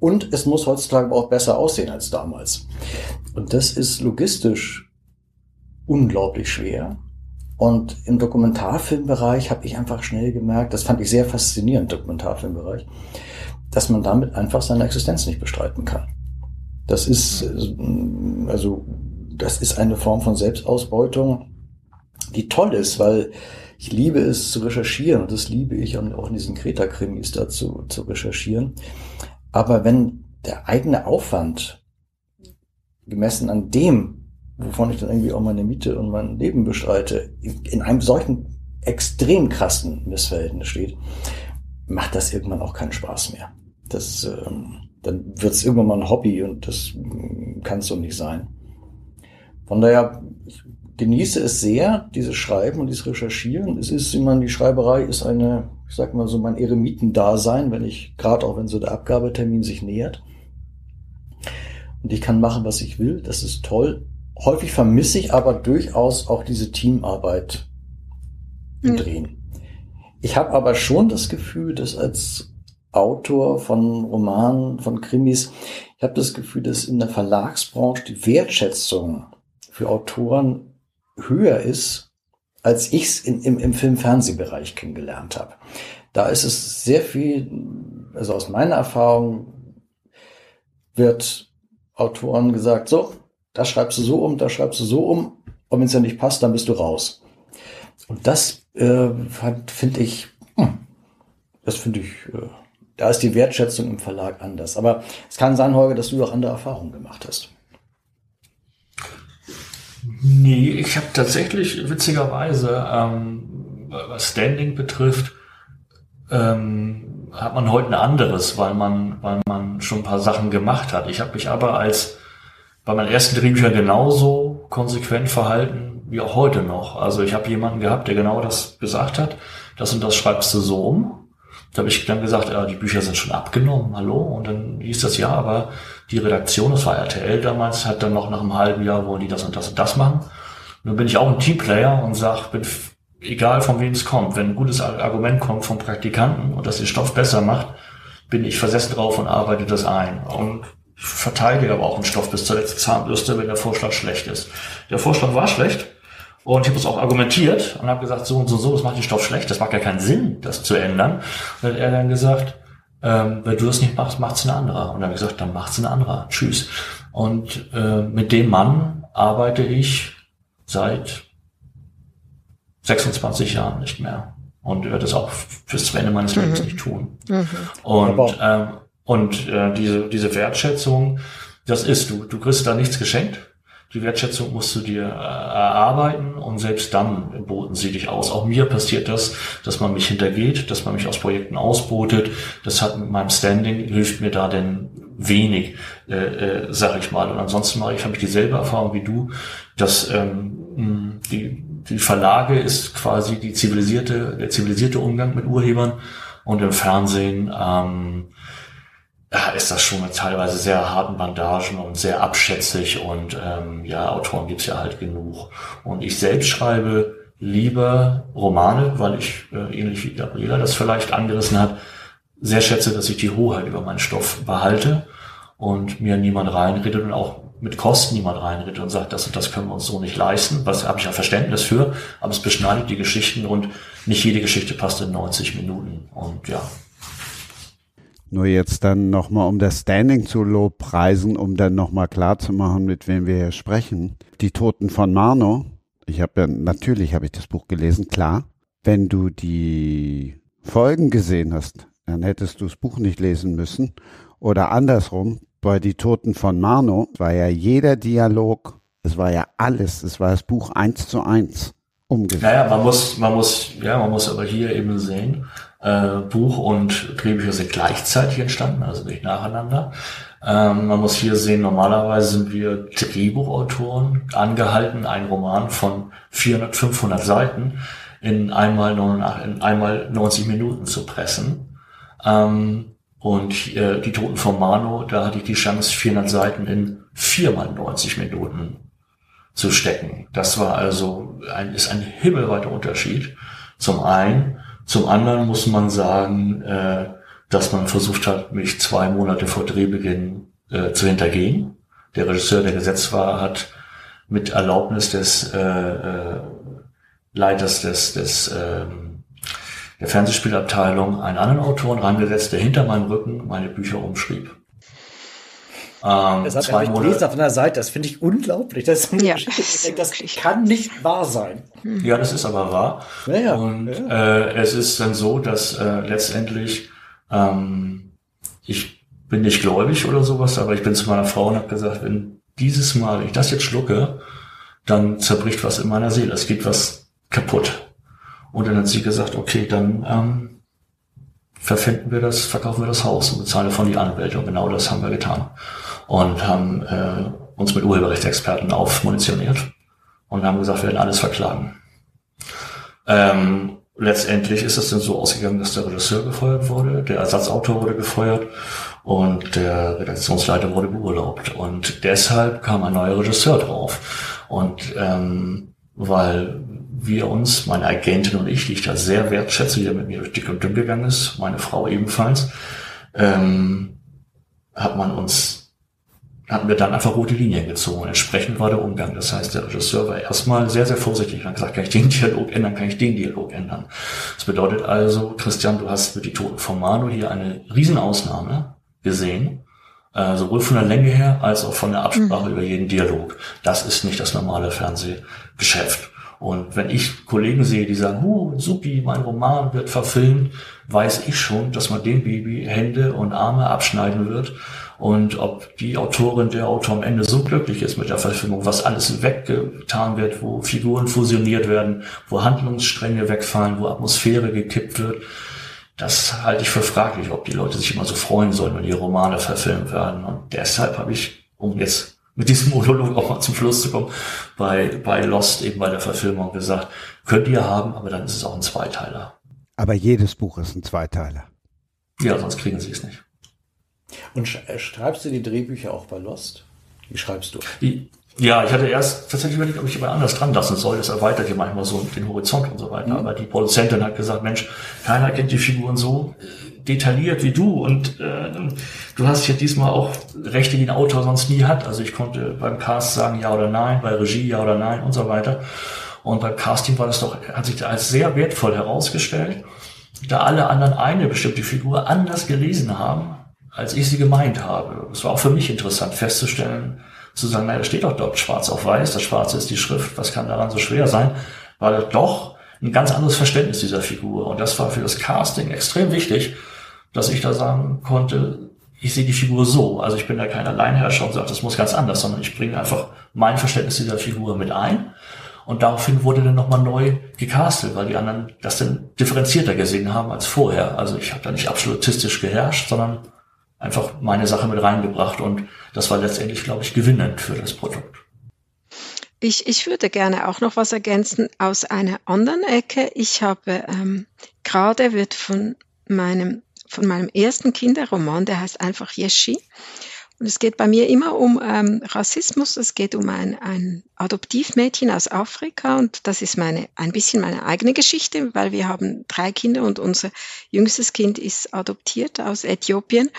und es muss heutzutage auch besser aussehen als damals. Und das ist logistisch unglaublich schwer. Und im Dokumentarfilmbereich habe ich einfach schnell gemerkt, das fand ich sehr faszinierend, Dokumentarfilmbereich, dass man damit einfach seine Existenz nicht bestreiten kann. Das ist, also das ist eine Form von Selbstausbeutung, die toll ist, weil ich liebe es zu recherchieren und das liebe ich auch in diesen Kreta-Krimis dazu zu recherchieren. Aber wenn der eigene Aufwand gemessen an dem, wovon ich dann irgendwie auch meine Miete und mein Leben bestreite, in einem solchen extrem krassen Missverhältnis steht, macht das irgendwann auch keinen Spaß mehr. Das, ähm, dann wird es irgendwann mal ein Hobby und das kann es so nicht sein. Von daher, ich genieße es sehr, dieses Schreiben und dieses Recherchieren. Es ist immer, die Schreiberei ist eine, ich sag mal so, mein Eremitendasein, wenn ich, gerade auch wenn so der Abgabetermin sich nähert. Und ich kann machen, was ich will. Das ist toll. Häufig vermisse ich aber durchaus auch diese Teamarbeit im mhm. Drehen. Ich habe aber schon das Gefühl, dass als Autor von Romanen, von Krimis, ich habe das Gefühl, dass in der Verlagsbranche die Wertschätzung für Autoren höher ist, als ich es im, im Film-Fernsehbereich kennengelernt habe. Da ist es sehr viel, also aus meiner Erfahrung wird Autoren gesagt, so, das schreibst du so um, das schreibst du so um, und wenn es ja nicht passt, dann bist du raus. Und das äh, finde ich, hm, das finde ich, äh, da ist die Wertschätzung im Verlag anders. Aber es kann sein, Holger, dass du auch andere Erfahrungen gemacht hast. Nee, ich habe tatsächlich witzigerweise, ähm, was Standing betrifft, ähm, hat man heute ein anderes, weil man, weil man schon ein paar Sachen gemacht hat. Ich habe mich aber als bei meinen ersten Drehbüchern genauso konsequent verhalten wie auch heute noch. Also ich habe jemanden gehabt, der genau das gesagt hat. Das und das schreibst du so um. Da habe ich dann gesagt, äh, die Bücher sind schon abgenommen, hallo? Und dann hieß das ja, aber die Redaktion, das war RTL damals, hat dann noch nach einem halben Jahr, wollen die das und das und das machen. Und dann bin ich auch ein Teamplayer und sag, bin egal von wem es kommt, wenn ein gutes Argument kommt vom Praktikanten und das den Stoff besser macht, bin ich versessen drauf und arbeite das ein. Und verteidige aber auch einen Stoff bis zur letzten Zahnbürste, wenn der Vorschlag schlecht ist. Der Vorschlag war schlecht und ich habe es auch argumentiert und habe gesagt, so und so, so, das macht den Stoff schlecht, das macht ja keinen Sinn, das zu ändern. Und dann hat er dann gesagt, ähm, wenn du das nicht machst, macht's ein anderer. Und dann habe ich gesagt, dann macht's ein anderer. Tschüss. Und äh, mit dem Mann arbeite ich seit 26 Jahren nicht mehr und werde es auch bis zum Ende meines Lebens mhm. nicht tun. Mhm. Und, ähm, und äh, diese, diese Wertschätzung, das ist du. Du kriegst da nichts geschenkt. Die Wertschätzung musst du dir äh, erarbeiten und selbst dann boten sie dich aus. Auch mir passiert das, dass man mich hintergeht, dass man mich aus Projekten ausbotet. Das hat mit meinem Standing, hilft mir da denn wenig, äh, äh, sag ich mal. Und ansonsten mache ich, habe ich dieselbe Erfahrung wie du, dass ähm, die die Verlage ist quasi die zivilisierte, der zivilisierte Umgang mit Urhebern und im Fernsehen ähm, ja, ist das schon mit teilweise sehr harten Bandagen und sehr abschätzig und ähm, ja, Autoren gibt's ja halt genug. Und ich selbst schreibe lieber Romane, weil ich, äh, ähnlich wie Gabriela das vielleicht angerissen hat, sehr schätze, dass ich die Hoheit über meinen Stoff behalte und mir niemand reinredet und auch mit Kosten niemand reinredet und sagt, das und das können wir uns so nicht leisten. Was habe ich ja Verständnis für, aber es beschneidet die Geschichten und nicht jede Geschichte passt in 90 Minuten. Und ja. Nur jetzt dann nochmal, um das Standing zu lobpreisen, um dann nochmal klar zu machen, mit wem wir hier sprechen. Die Toten von Marno. Ich habe ja, natürlich habe ich das Buch gelesen, klar. Wenn du die Folgen gesehen hast, dann hättest du das Buch nicht lesen müssen. Oder andersrum, bei Die Toten von Marno war ja jeder Dialog, es war ja alles, es war das Buch eins zu eins umgesetzt. Naja, man muss, man muss, ja, man muss aber hier eben sehen, äh, Buch und Drehbücher sind gleichzeitig entstanden, also nicht nacheinander. Ähm, man muss hier sehen, normalerweise sind wir Drehbuchautoren angehalten, einen Roman von 400, 500 Seiten in einmal, 89, in einmal 90 Minuten zu pressen. Ähm, und äh, die Toten von Mano, da hatte ich die Chance, 400 Seiten in viermal 90 Minuten zu stecken. Das war also ein, ist ein himmelweiter Unterschied. Zum einen. Zum anderen muss man sagen, äh, dass man versucht hat, mich zwei Monate vor Drehbeginn äh, zu hintergehen. Der Regisseur, der gesetzt war, hat mit Erlaubnis des äh, äh, Leiters des, des ähm, der Fernsehspielabteilung einen anderen Autoren reingesetzt, der hinter meinem Rücken meine Bücher umschrieb. Ähm, das hat er gelesen auf einer Seite, das finde ich unglaublich. Das, ja, das, das kann nicht wahr sein. Ja, das ist aber wahr. Ja, ja. Und ja. Äh, es ist dann so, dass äh, letztendlich ähm, ich bin nicht gläubig oder sowas, aber ich bin zu meiner Frau und habe gesagt, wenn dieses Mal ich das jetzt schlucke, dann zerbricht was in meiner Seele. Es geht was kaputt. Und dann hat sie gesagt, okay, dann ähm, verfinden wir das, verkaufen wir das Haus und bezahlen davon die Anwälte. Und genau das haben wir getan. Und haben äh, uns mit Urheberrechtsexperten aufmunitioniert und haben gesagt, wir werden alles verklagen. Ähm, letztendlich ist es dann so ausgegangen, dass der Regisseur gefeuert wurde, der Ersatzautor wurde gefeuert und der Redaktionsleiter wurde beurlaubt. Und deshalb kam ein neuer Regisseur drauf. Und ähm, weil wir uns, meine Agentin und ich, die ich da sehr wertschätze, die da mit mir durch dick und dünn gegangen ist, meine Frau ebenfalls, ähm, hat man uns, hatten wir dann einfach rote Linien gezogen. Entsprechend war der Umgang. Das heißt, der Regisseur war erstmal sehr, sehr vorsichtig und hat gesagt, kann ich den Dialog ändern, kann ich den Dialog ändern. Das bedeutet also, Christian, du hast mit die Toten von Manu hier eine Riesenausnahme gesehen äh, sowohl von der Länge her als auch von der Absprache mhm. über jeden Dialog. Das ist nicht das normale Fernsehgeschäft. Und wenn ich Kollegen sehe, die sagen, huh, supi, mein Roman wird verfilmt, weiß ich schon, dass man dem Baby Hände und Arme abschneiden wird. Und ob die Autorin, der Autor am Ende so glücklich ist mit der Verfilmung, was alles weggetan wird, wo Figuren fusioniert werden, wo Handlungsstränge wegfallen, wo Atmosphäre gekippt wird, das halte ich für fraglich, ob die Leute sich immer so freuen sollen, wenn ihre Romane verfilmt werden. Und deshalb habe ich, um jetzt mit diesem [LAUGHS] Monolog auch mal zum Schluss zu kommen, bei, bei Lost eben bei der Verfilmung gesagt, könnt ihr haben, aber dann ist es auch ein Zweiteiler. Aber jedes Buch ist ein Zweiteiler. Ja, sonst kriegen sie es nicht. Und äh, schreibst du die Drehbücher auch bei Lost? Wie schreibst du? Die, ja, ich hatte erst tatsächlich überlegt, ob ich jemand anders dran lassen soll. Das erweitert ja manchmal so den Horizont und so weiter. Mhm. Aber die Produzentin hat gesagt, Mensch, keiner kennt die Figuren so äh, detailliert wie du. Und äh, du hast ja diesmal auch Rechte, die ein Autor sonst nie hat. Also ich konnte beim Cast sagen ja oder nein, bei Regie ja oder nein und so weiter. Und beim Casting war das doch, hat sich als sehr wertvoll herausgestellt, da alle anderen eine bestimmte Figur anders gelesen haben, als ich sie gemeint habe. Es war auch für mich interessant festzustellen, zu sagen, naja, steht doch dort schwarz auf weiß, das Schwarze ist die Schrift, was kann daran so schwer sein? War doch ein ganz anderes Verständnis dieser Figur. Und das war für das Casting extrem wichtig, dass ich da sagen konnte, ich sehe die Figur so. Also ich bin da kein Alleinherrscher und sage, das muss ganz anders, sondern ich bringe einfach mein Verständnis dieser Figur mit ein. Und daraufhin wurde dann nochmal neu gecastet, weil die anderen das dann differenzierter gesehen haben als vorher. Also ich habe da nicht absolutistisch geherrscht, sondern einfach meine Sache mit reingebracht und das war letztendlich, glaube ich, gewinnend für das Produkt. Ich, ich würde gerne auch noch was ergänzen aus einer anderen Ecke. Ich habe ähm, gerade wird von meinem von meinem ersten Kinderroman, der heißt einfach Yeshi. Und es geht bei mir immer um ähm, Rassismus. Es geht um ein, ein Adoptivmädchen aus Afrika und das ist meine ein bisschen meine eigene Geschichte, weil wir haben drei Kinder und unser jüngstes Kind ist adoptiert aus Äthiopien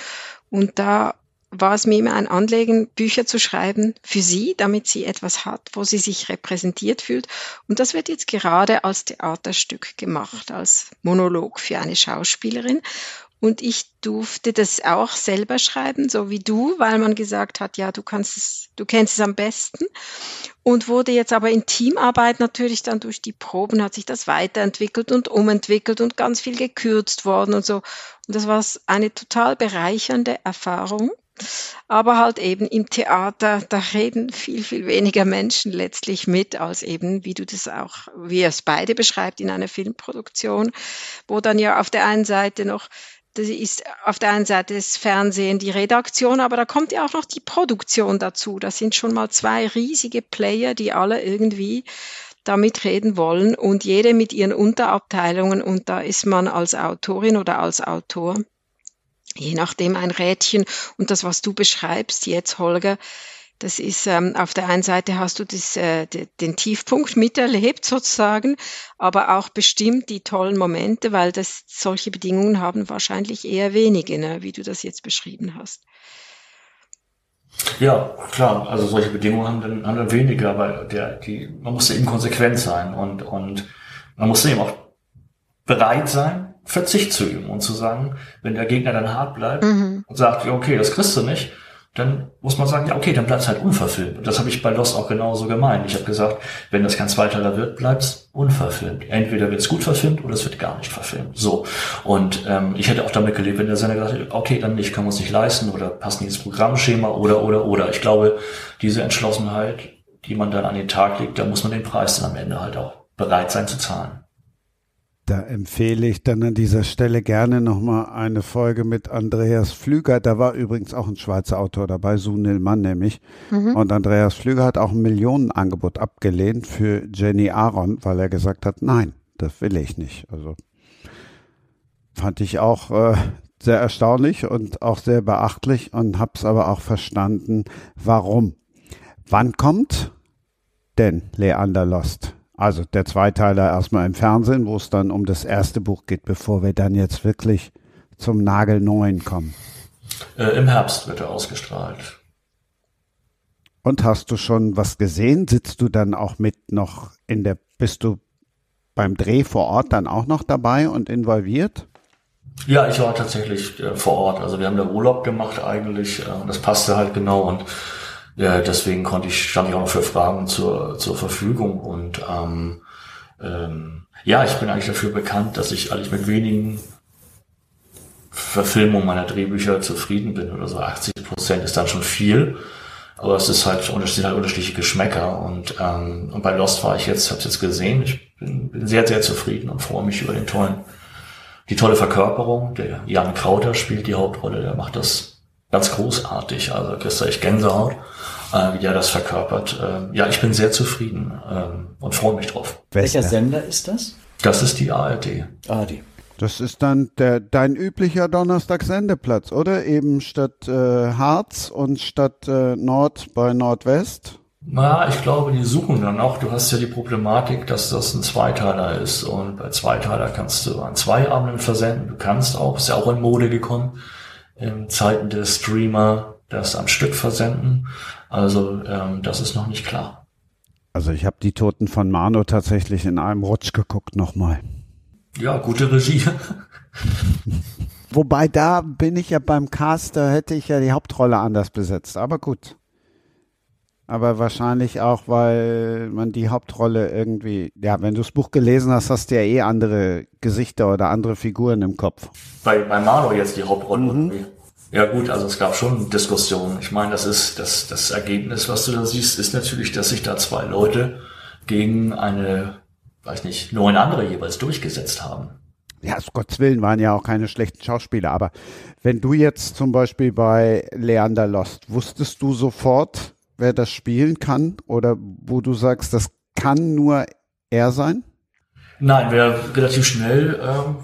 und da war es mir immer ein Anliegen, Bücher zu schreiben für sie, damit sie etwas hat, wo sie sich repräsentiert fühlt. Und das wird jetzt gerade als Theaterstück gemacht, als Monolog für eine Schauspielerin. Und ich durfte das auch selber schreiben, so wie du, weil man gesagt hat, ja, du kannst es, du kennst es am besten. Und wurde jetzt aber in Teamarbeit natürlich dann durch die Proben hat sich das weiterentwickelt und umentwickelt und ganz viel gekürzt worden und so. Und das war eine total bereichernde Erfahrung. Aber halt eben im Theater, da reden viel, viel weniger Menschen letztlich mit, als eben, wie du das auch, wie er es beide beschreibt in einer Filmproduktion, wo dann ja auf der einen Seite noch das ist auf der einen Seite das Fernsehen, die Redaktion, aber da kommt ja auch noch die Produktion dazu. Das sind schon mal zwei riesige Player, die alle irgendwie damit reden wollen und jede mit ihren Unterabteilungen und da ist man als Autorin oder als Autor je nachdem ein Rädchen und das, was du beschreibst jetzt, Holger, das ist ähm, auf der einen Seite hast du das, äh, den Tiefpunkt miterlebt sozusagen, aber auch bestimmt die tollen Momente, weil das solche Bedingungen haben wahrscheinlich eher wenige, ne, wie du das jetzt beschrieben hast. Ja, klar. Also solche Bedingungen haben dann, haben dann wenige, aber der, die, man muss eben konsequent sein und, und man muss eben auch bereit sein, Verzicht zu üben und zu sagen, wenn der Gegner dann hart bleibt mhm. und sagt, okay, das kriegst du nicht, dann muss man sagen, ja, okay, dann bleibt es halt unverfilmt. Und das habe ich bei Lost auch genauso gemeint. Ich habe gesagt, wenn das kein Zweiteiler wird, bleibt es unverfilmt. Entweder wird es gut verfilmt oder es wird gar nicht verfilmt. So. Und ähm, ich hätte auch damit gelebt, wenn der Sender gesagt hätte, okay, dann nicht, können wir uns nicht leisten oder passen ins Programmschema oder, oder, oder. Ich glaube, diese Entschlossenheit, die man dann an den Tag legt, da muss man den Preis dann am Ende halt auch bereit sein zu zahlen. Da empfehle ich dann an dieser Stelle gerne nochmal eine Folge mit Andreas Flüger. Da war übrigens auch ein Schweizer Autor dabei, Sunil Mann nämlich. Mhm. Und Andreas Flüger hat auch ein Millionenangebot abgelehnt für Jenny Aaron, weil er gesagt hat, nein, das will ich nicht. Also fand ich auch äh, sehr erstaunlich und auch sehr beachtlich und hab's aber auch verstanden, warum. Wann kommt denn Leander Lost? Also der Zweiteiler erstmal im Fernsehen, wo es dann um das erste Buch geht, bevor wir dann jetzt wirklich zum Nagelneuen kommen. Äh, Im Herbst wird er ausgestrahlt. Und hast du schon was gesehen? Sitzt du dann auch mit noch in der, bist du beim Dreh vor Ort dann auch noch dabei und involviert? Ja, ich war tatsächlich äh, vor Ort. Also wir haben da Urlaub gemacht eigentlich. Äh, das passte halt genau und ja, deswegen konnte ich, stand ich auch noch für Fragen zur, zur Verfügung und ähm, ähm, ja, ich bin eigentlich dafür bekannt, dass ich eigentlich mit wenigen Verfilmungen meiner Drehbücher zufrieden bin oder so 80 Prozent ist dann schon viel. Aber es ist halt, sind halt unterschiedliche Geschmäcker und, ähm, und bei Lost war ich jetzt, hab's jetzt gesehen, ich bin, bin sehr, sehr zufrieden und freue mich über den tollen, die tolle Verkörperung. Der Jan Krauter spielt die Hauptrolle, der macht das ganz großartig, also kriegst du echt Gänsehaut äh, wie der das verkörpert. Ähm, ja, ich bin sehr zufrieden ähm, und freue mich drauf. Welcher Sender ist das? Das ist die ARD. ARD. Das ist dann der, dein üblicher Donnerstagssendeplatz, oder? Eben statt äh, Harz und statt äh, Nord bei Nordwest? Na, ich glaube, die suchen dann auch. Du hast ja die Problematik, dass das ein Zweiteiler ist. Und bei Zweiteiler kannst du an zwei Abenden versenden. Du kannst auch, ist ja auch in Mode gekommen, in Zeiten der Streamer das am Stück versenden. Also ähm, das ist noch nicht klar. Also ich habe die Toten von Mano tatsächlich in einem Rutsch geguckt nochmal. Ja, gute Regie. [LAUGHS] Wobei da bin ich ja beim Cast, da hätte ich ja die Hauptrolle anders besetzt. Aber gut. Aber wahrscheinlich auch, weil man die Hauptrolle irgendwie, ja, wenn du das Buch gelesen hast, hast du ja eh andere Gesichter oder andere Figuren im Kopf. Bei, bei Marlow jetzt die Hauptrolle. Mhm. Ja gut, also es gab schon Diskussionen. Ich meine, das ist das, das Ergebnis, was du da siehst, ist natürlich, dass sich da zwei Leute gegen eine, weiß nicht, neun andere jeweils durchgesetzt haben. Ja, aus Gottes Willen waren ja auch keine schlechten Schauspieler. Aber wenn du jetzt zum Beispiel bei Leander Lost, wusstest du sofort, wer das spielen kann? Oder wo du sagst, das kann nur er sein? Nein, wer relativ schnell ähm,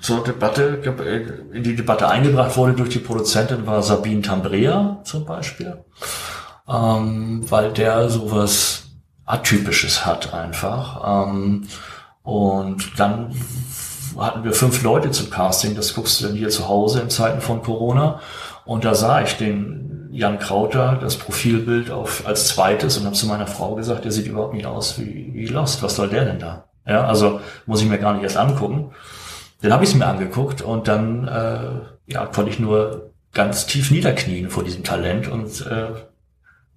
zur Debatte, in die Debatte eingebracht wurde durch die Produzentin, war Sabine Tambrea zum Beispiel, ähm, weil der sowas Atypisches hat einfach. Ähm, und dann hatten wir fünf Leute zum Casting, das guckst du dann hier zu Hause in Zeiten von Corona. Und da sah ich den Jan Krauter, das Profilbild auf, als zweites und habe zu meiner Frau gesagt, der sieht überhaupt nicht aus wie, wie Lost. Was soll der denn da? Ja, also muss ich mir gar nicht erst angucken. Dann habe ich es mir angeguckt und dann äh, ja, konnte ich nur ganz tief niederknien vor diesem Talent und äh,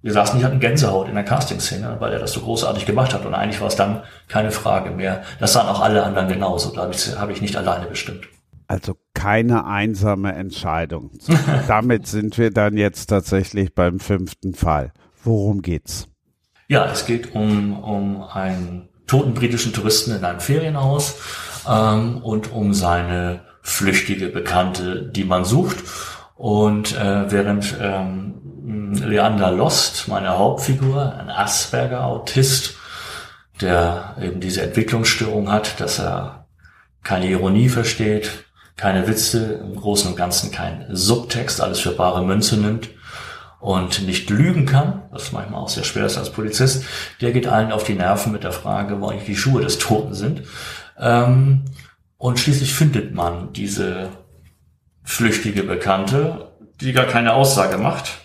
wir saßen, ich hatten Gänsehaut in der Casting-Szene, weil er das so großartig gemacht hat und eigentlich war es dann keine Frage mehr. Das sahen auch alle anderen genauso, da habe ich, hab ich nicht alleine bestimmt. Also keine einsame Entscheidung. [LAUGHS] Damit sind wir dann jetzt tatsächlich beim fünften Fall. Worum geht's? Ja, es geht um, um einen toten britischen Touristen in einem Ferienhaus ähm, und um seine flüchtige Bekannte, die man sucht. Und äh, während ähm, Leander Lost, meine Hauptfigur, ein Asperger-Autist, der eben diese Entwicklungsstörung hat, dass er keine Ironie versteht, keine Witze, im Großen und Ganzen kein Subtext, alles für bare Münze nimmt und nicht lügen kann, was manchmal auch sehr schwer ist als Polizist, der geht allen auf die Nerven mit der Frage, wo eigentlich die Schuhe des Toten sind. Ähm, und schließlich findet man diese flüchtige Bekannte, die gar keine Aussage macht.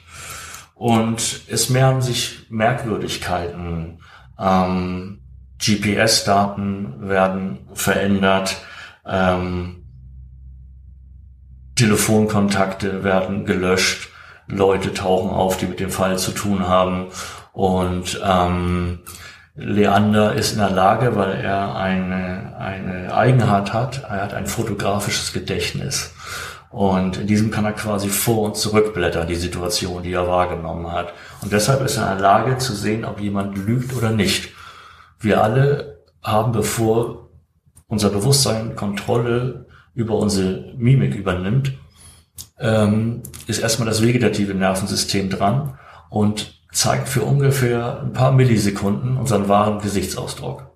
Und es mehren sich Merkwürdigkeiten. Ähm, GPS-Daten werden verändert. Ähm, Telefonkontakte werden gelöscht. Leute tauchen auf, die mit dem Fall zu tun haben. Und ähm, Leander ist in der Lage, weil er eine, eine Eigenart hat, er hat ein fotografisches Gedächtnis. Und in diesem kann er quasi vor und zurückblättern, die Situation, die er wahrgenommen hat. Und deshalb ist er in der Lage zu sehen, ob jemand lügt oder nicht. Wir alle haben, bevor unser Bewusstsein Kontrolle über unsere Mimik übernimmt, ähm, ist erstmal das vegetative Nervensystem dran und zeigt für ungefähr ein paar Millisekunden unseren wahren Gesichtsausdruck.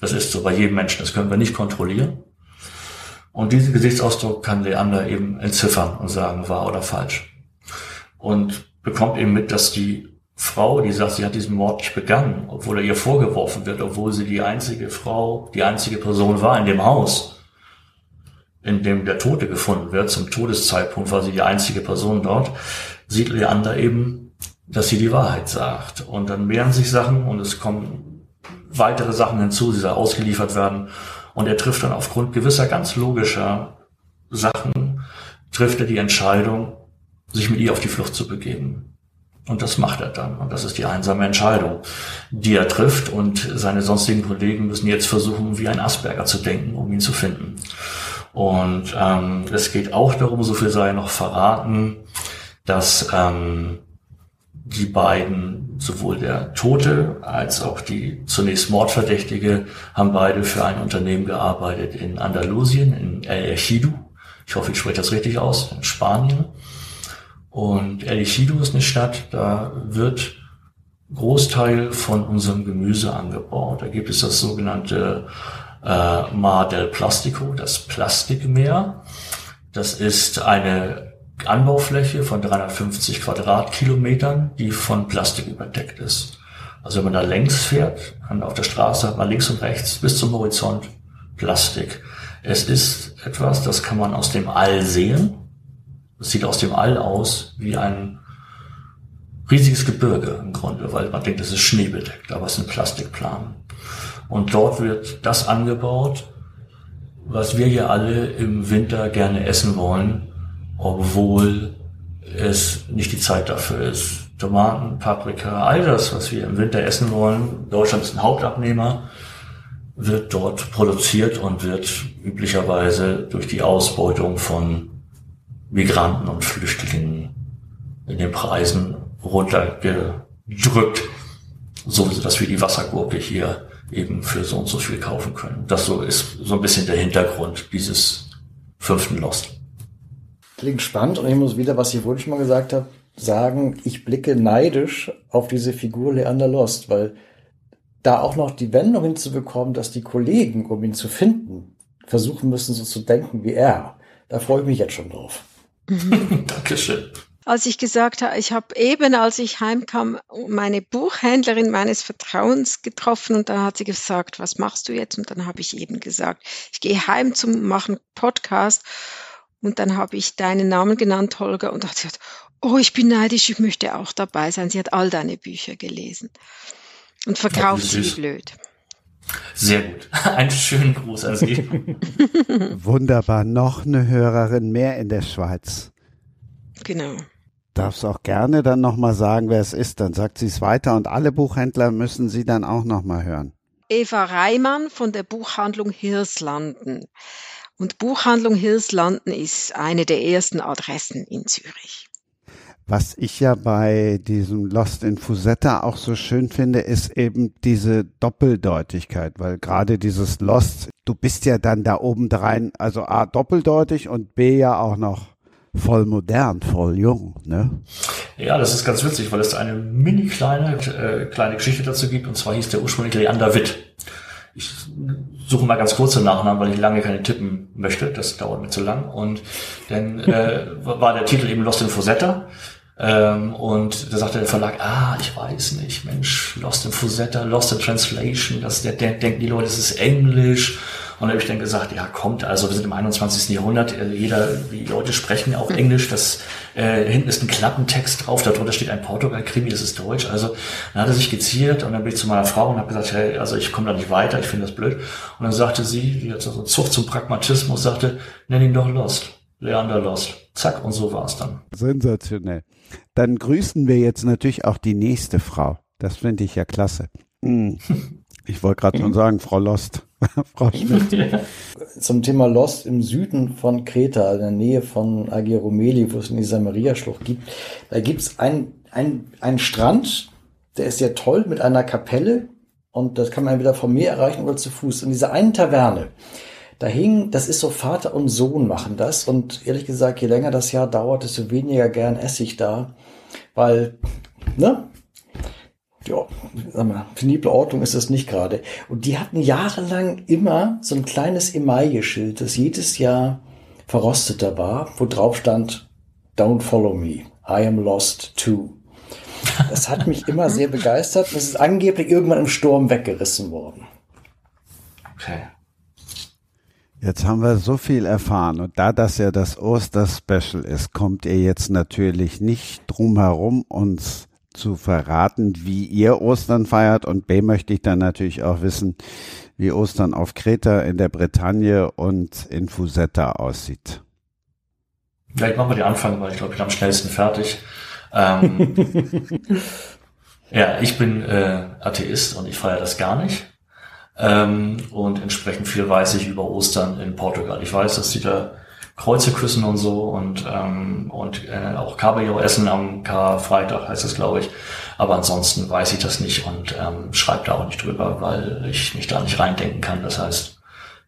Das ist so bei jedem Menschen, das können wir nicht kontrollieren. Und diesen Gesichtsausdruck kann Leander eben entziffern und sagen, wahr oder falsch. Und bekommt eben mit, dass die Frau, die sagt, sie hat diesen Mord nicht begangen, obwohl er ihr vorgeworfen wird, obwohl sie die einzige Frau, die einzige Person war in dem Haus, in dem der Tote gefunden wird. Zum Todeszeitpunkt war sie die einzige Person dort. Sieht Leander eben dass sie die Wahrheit sagt. Und dann mehren sich Sachen und es kommen weitere Sachen hinzu, die da ausgeliefert werden. Und er trifft dann aufgrund gewisser ganz logischer Sachen, trifft er die Entscheidung, sich mit ihr auf die Flucht zu begeben. Und das macht er dann. Und das ist die einsame Entscheidung, die er trifft. Und seine sonstigen Kollegen müssen jetzt versuchen, wie ein Asperger zu denken, um ihn zu finden. Und ähm, es geht auch darum, so viel sei noch verraten, dass ähm, die beiden, sowohl der Tote als auch die zunächst Mordverdächtige, haben beide für ein Unternehmen gearbeitet in Andalusien, in El Ejido. Ich hoffe, ich spreche das richtig aus, in Spanien. Und El Ejido ist eine Stadt, da wird Großteil von unserem Gemüse angebaut. Da gibt es das sogenannte äh, Mar del Plastico, das Plastikmeer. Das ist eine Anbaufläche von 350 Quadratkilometern, die von Plastik überdeckt ist. Also wenn man da längs fährt, auf der Straße hat man links und rechts bis zum Horizont Plastik. Es ist etwas, das kann man aus dem All sehen. Es sieht aus dem All aus wie ein riesiges Gebirge im Grunde, weil man denkt, es ist schneebedeckt, aber es sind Plastikplanen. Und dort wird das angebaut, was wir hier alle im Winter gerne essen wollen, obwohl es nicht die Zeit dafür ist. Tomaten, Paprika, all das, was wir im Winter essen wollen. Deutschland ist ein Hauptabnehmer, wird dort produziert und wird üblicherweise durch die Ausbeutung von Migranten und Flüchtlingen in den Preisen runtergedrückt, so dass wir die Wassergurke hier eben für so und so viel kaufen können. Das so ist so ein bisschen der Hintergrund dieses fünften Lost. Klingt spannend und ich muss wieder, was ich wohl schon mal gesagt habe, sagen, ich blicke neidisch auf diese Figur Leander Lost, weil da auch noch die Wendung hinzubekommen, dass die Kollegen, um ihn zu finden, versuchen müssen, so zu denken wie er. Da freue ich mich jetzt schon drauf. [LAUGHS] [LAUGHS] Dankeschön als ich gesagt habe, ich habe eben, als ich heimkam, meine Buchhändlerin meines Vertrauens getroffen und dann hat sie gesagt, was machst du jetzt? Und dann habe ich eben gesagt, ich gehe heim zum machen Podcast und dann habe ich deinen Namen genannt, Holger, und hat sie gesagt, oh, ich bin neidisch, ich möchte auch dabei sein. Sie hat all deine Bücher gelesen und verkauft sie blöd. Sehr gut. [LAUGHS] Einen schönen Gruß an Sie. [LAUGHS] Wunderbar. Noch eine Hörerin mehr in der Schweiz. Genau darfst auch gerne dann nochmal sagen, wer es ist. Dann sagt sie es weiter und alle Buchhändler müssen sie dann auch nochmal hören. Eva Reimann von der Buchhandlung Hirslanden. Und Buchhandlung Hirslanden ist eine der ersten Adressen in Zürich. Was ich ja bei diesem Lost in Fusetta auch so schön finde, ist eben diese Doppeldeutigkeit, weil gerade dieses Lost, du bist ja dann da oben drein, also A doppeldeutig und B ja auch noch voll modern, voll jung, ne? Ja, das ist ganz witzig, weil es eine mini kleine, äh, kleine Geschichte dazu gibt, und zwar hieß der ursprünglich Leander Witt. Ich suche mal ganz kurze Nachnamen, weil ich lange keine tippen möchte, das dauert mir zu lang, und dann äh, [LAUGHS] war der Titel eben Lost in Fosetta, ähm, und da sagte der Verlag, ah, ich weiß nicht, Mensch, Lost in Fosetta, Lost in Translation, das, der, der denken die Leute, es ist Englisch, und da habe ich dann gesagt, ja, kommt, also wir sind im 21. Jahrhundert, äh, jeder, die Leute sprechen auch Englisch, das äh, hinten ist ein Klappentext drauf, darunter steht ein Portugal-Krimi, das ist Deutsch. Also dann hat er sich geziert und dann bin ich zu meiner Frau und habe gesagt, hey, also ich komme da nicht weiter, ich finde das blöd. Und dann sagte sie, die hat so Zucht zum Pragmatismus, sagte, nenn ihn doch Lost. Leander Lost. Zack, und so war es dann. Sensationell. Dann grüßen wir jetzt natürlich auch die nächste Frau. Das finde ich ja klasse. Hm. Ich wollte gerade schon sagen, Frau Lost. [LAUGHS] Frau Schmidt. [LAUGHS] Zum Thema Lost im Süden von Kreta, in der Nähe von Agiromeli, wo es in dieser Maria-Schlucht gibt, da gibt's ein, ein, ein Strand, der ist sehr toll mit einer Kapelle. Und das kann man entweder vom Meer erreichen oder zu Fuß. In dieser einen Taverne, da hing, das ist so Vater und Sohn machen das. Und ehrlich gesagt, je länger das Jahr dauert, desto weniger gern esse ich da, weil, ne, ja, sag mal, penible Ordnung ist das nicht gerade. Und die hatten jahrelang immer so ein kleines Emaille-Schild, das jedes Jahr verrosteter war, wo drauf stand, Don't follow me, I am lost too. Das hat mich immer [LAUGHS] sehr begeistert. Das ist angeblich irgendwann im Sturm weggerissen worden. Okay. Jetzt haben wir so viel erfahren und da das ja das Oster-Special ist, kommt ihr jetzt natürlich nicht drum herum, uns zu verraten, wie ihr Ostern feiert. Und B möchte ich dann natürlich auch wissen, wie Ostern auf Kreta, in der Bretagne und in Fusetta aussieht. Vielleicht machen wir den Anfang, weil ich glaube, ich bin am schnellsten fertig. Ähm, [LAUGHS] ja, ich bin äh, Atheist und ich feiere das gar nicht. Ähm, und entsprechend viel weiß ich über Ostern in Portugal. Ich weiß, dass die da Kreuze küssen und so und, ähm, und äh, auch Kabeljau essen am Karfreitag heißt es, glaube ich. Aber ansonsten weiß ich das nicht und ähm, schreibe da auch nicht drüber, weil ich mich da nicht reindenken kann. Das heißt,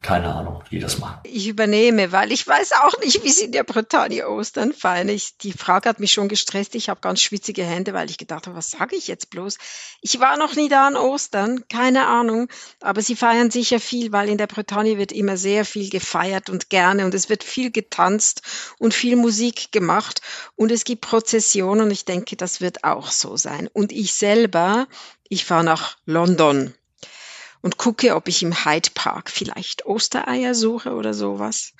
keine Ahnung, wie das machen. Ich übernehme, weil ich weiß auch nicht, wie sie in der Bretagne Ostern feiern. Ich, die Frage hat mich schon gestresst. Ich habe ganz schwitzige Hände, weil ich gedacht habe, was sage ich jetzt bloß? Ich war noch nie da an Ostern, keine Ahnung. Aber sie feiern sicher viel, weil in der Bretagne wird immer sehr viel gefeiert und gerne und es wird viel getanzt und viel Musik gemacht und es gibt Prozessionen und ich denke, das wird auch so sein. Und ich selber, ich fahre nach London und gucke, ob ich im Hyde Park vielleicht Ostereier suche oder sowas.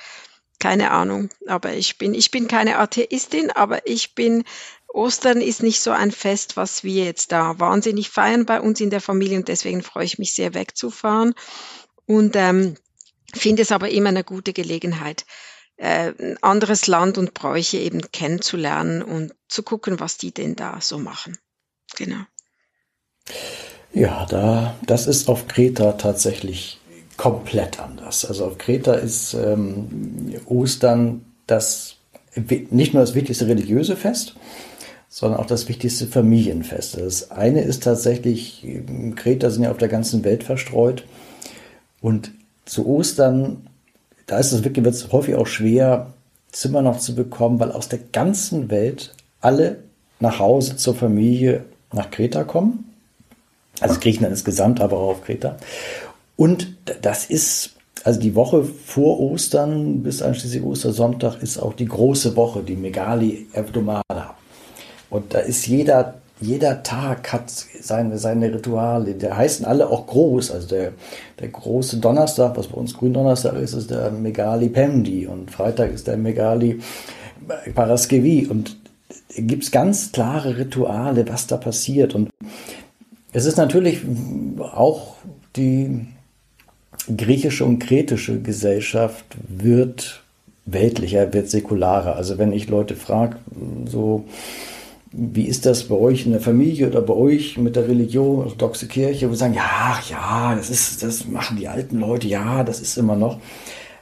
Keine Ahnung, aber ich bin, ich bin keine Atheistin, aber ich bin, Ostern ist nicht so ein Fest, was wir jetzt da wahnsinnig feiern bei uns in der Familie und deswegen freue ich mich sehr wegzufahren und ähm, finde es aber immer eine gute Gelegenheit, äh, ein anderes Land und Bräuche eben kennenzulernen und zu gucken, was die denn da so machen. Genau. Ja, da, das ist auf Kreta tatsächlich komplett anders. Also auf Kreta ist ähm, Ostern das nicht nur das wichtigste religiöse Fest, sondern auch das wichtigste Familienfest. Das eine ist tatsächlich, Kreta sind ja auf der ganzen Welt verstreut und zu Ostern, da ist es wirklich, wird es häufig auch schwer, Zimmer noch zu bekommen, weil aus der ganzen Welt alle nach Hause zur Familie nach Kreta kommen also Griechenland insgesamt, aber auch auf Kreta. Und das ist, also die Woche vor Ostern bis einschließlich Ostersonntag ist auch die große Woche, die Megali Evdomada. Und da ist jeder, jeder Tag hat seine, seine Rituale. Der heißen alle auch groß. Also der, der große Donnerstag, was bei uns Gründonnerstag ist, ist der Megali Pemdi. Und Freitag ist der Megali Paraskevi. Und gibt es ganz klare Rituale, was da passiert. Und es ist natürlich auch die griechische und kretische Gesellschaft wird weltlicher, wird säkularer. Also wenn ich Leute frage, so wie ist das bei euch in der Familie oder bei euch mit der Religion, orthodoxe Kirche, wo sie sagen, ja, ja, das ist, das machen die alten Leute, ja, das ist immer noch.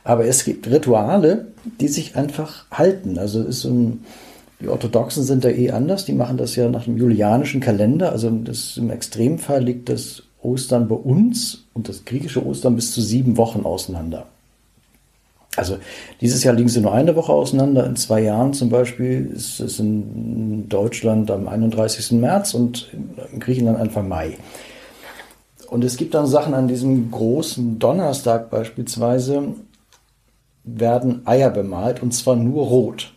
Aber es gibt Rituale, die sich einfach halten. Also es ist so ein, die Orthodoxen sind da eh anders, die machen das ja nach dem julianischen Kalender. Also das, im Extremfall liegt das Ostern bei uns und das griechische Ostern bis zu sieben Wochen auseinander. Also dieses Jahr liegen sie nur eine Woche auseinander. In zwei Jahren zum Beispiel ist es in Deutschland am 31. März und in Griechenland Anfang Mai. Und es gibt dann Sachen an diesem großen Donnerstag beispielsweise, werden Eier bemalt und zwar nur rot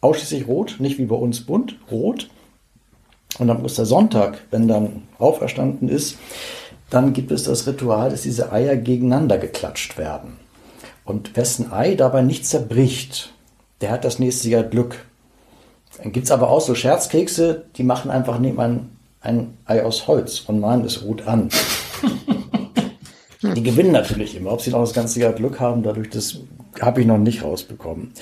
ausschließlich rot, nicht wie bei uns bunt, rot. Und am Ostersonntag, wenn dann auferstanden ist, dann gibt es das Ritual, dass diese Eier gegeneinander geklatscht werden. Und wessen Ei dabei nicht zerbricht, der hat das nächste Jahr Glück. Dann gibt es aber auch so Scherzkekse, die machen einfach nebenan ein Ei aus Holz und malen es rot an. [LAUGHS] Die gewinnen natürlich immer. Ob sie noch das ganze Jahr Glück haben, dadurch, dass habe ich noch nicht rausbekommen.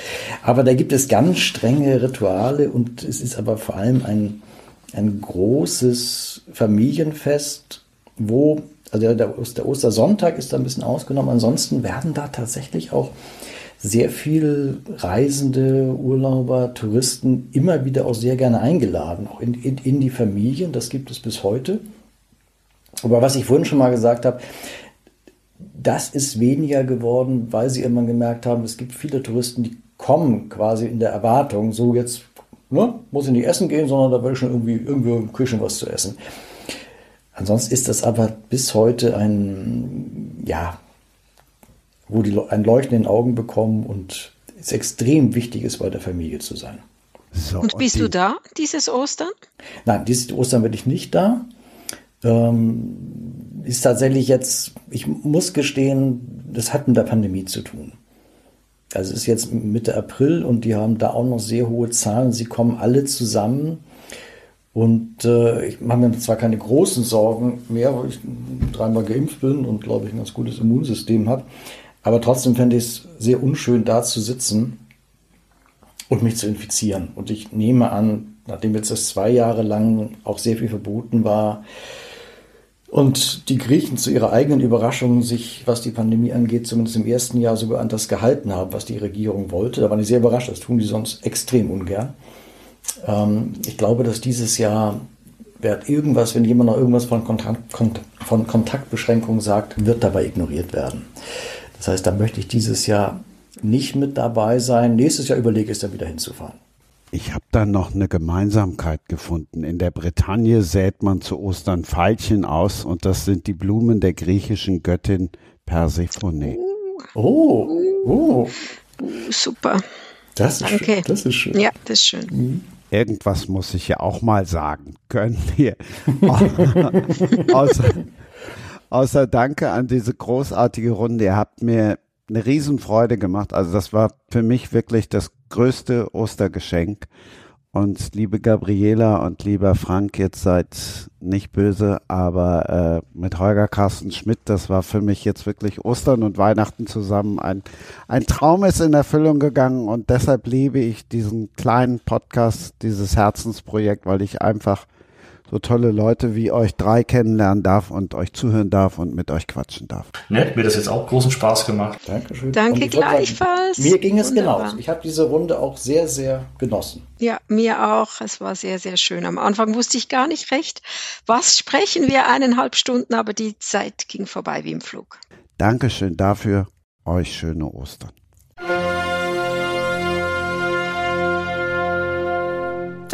Aber da gibt es ganz strenge Rituale und es ist aber vor allem ein, ein großes Familienfest, wo, also der, der Ostersonntag ist da ein bisschen ausgenommen. Ansonsten werden da tatsächlich auch sehr viel Reisende, Urlauber, Touristen immer wieder auch sehr gerne eingeladen, auch in, in, in die Familien. Das gibt es bis heute. Aber was ich vorhin schon mal gesagt habe, das ist weniger geworden, weil sie immer gemerkt haben, es gibt viele Touristen, die kommen quasi in der Erwartung, so jetzt ne, muss ich nicht essen gehen, sondern da will ich schon irgendwie irgendwo im Küchen was zu essen. Ansonsten ist das aber bis heute ein, ja, wo die ein Leuchten in den Augen bekommen und es extrem wichtig ist, bei der Familie zu sein. So, und bist und die, du da dieses Ostern? Nein, dieses Ostern bin ich nicht da. Ähm, ist tatsächlich jetzt, ich muss gestehen, das hat mit der Pandemie zu tun. Also es ist jetzt Mitte April und die haben da auch noch sehr hohe Zahlen. Sie kommen alle zusammen. Und äh, ich mache mir zwar keine großen Sorgen mehr, weil ich dreimal geimpft bin und glaube ich ein ganz gutes Immunsystem habe. Aber trotzdem fände ich es sehr unschön, da zu sitzen und mich zu infizieren. Und ich nehme an, nachdem jetzt das zwei Jahre lang auch sehr viel verboten war, und die Griechen zu ihrer eigenen Überraschung sich, was die Pandemie angeht, zumindest im ersten Jahr sogar an das gehalten haben, was die Regierung wollte. Da waren die sehr überrascht, das tun die sonst extrem ungern. Ähm, ich glaube, dass dieses Jahr wird irgendwas, wenn jemand noch irgendwas von, Kontakt, von Kontaktbeschränkungen sagt, wird dabei ignoriert werden. Das heißt, da möchte ich dieses Jahr nicht mit dabei sein. Nächstes Jahr überlege ich es dann wieder hinzufahren. Ich habe da noch eine Gemeinsamkeit gefunden. In der Bretagne sät man zu Ostern Veilchen aus und das sind die Blumen der griechischen Göttin Persephone. Oh, oh. Super. Das ist, Danke. schön. das ist schön. Ja, das ist schön. Irgendwas muss ich ja auch mal sagen können hier. [LAUGHS] außer, außer Danke an diese großartige Runde. Ihr habt mir eine Riesenfreude gemacht. Also das war für mich wirklich das größte Ostergeschenk. Und liebe Gabriela und lieber Frank, jetzt seid nicht böse, aber äh, mit Holger Carsten Schmidt, das war für mich jetzt wirklich Ostern und Weihnachten zusammen. Ein, ein Traum ist in Erfüllung gegangen und deshalb liebe ich diesen kleinen Podcast, dieses Herzensprojekt, weil ich einfach so tolle Leute wie euch drei kennenlernen darf und euch zuhören darf und mit euch quatschen darf. Nett, mir das jetzt auch großen Spaß gemacht. Dankeschön. Danke gleichfalls. mir ging es Wunderbar. genauso. Ich habe diese Runde auch sehr, sehr genossen. Ja, mir auch. Es war sehr, sehr schön. Am Anfang wusste ich gar nicht recht, was sprechen wir eineinhalb Stunden, aber die Zeit ging vorbei wie im Flug. Dankeschön dafür. Euch schöne Ostern.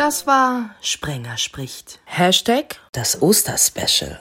Das war Sprenger spricht. Hashtag das Osterspecial.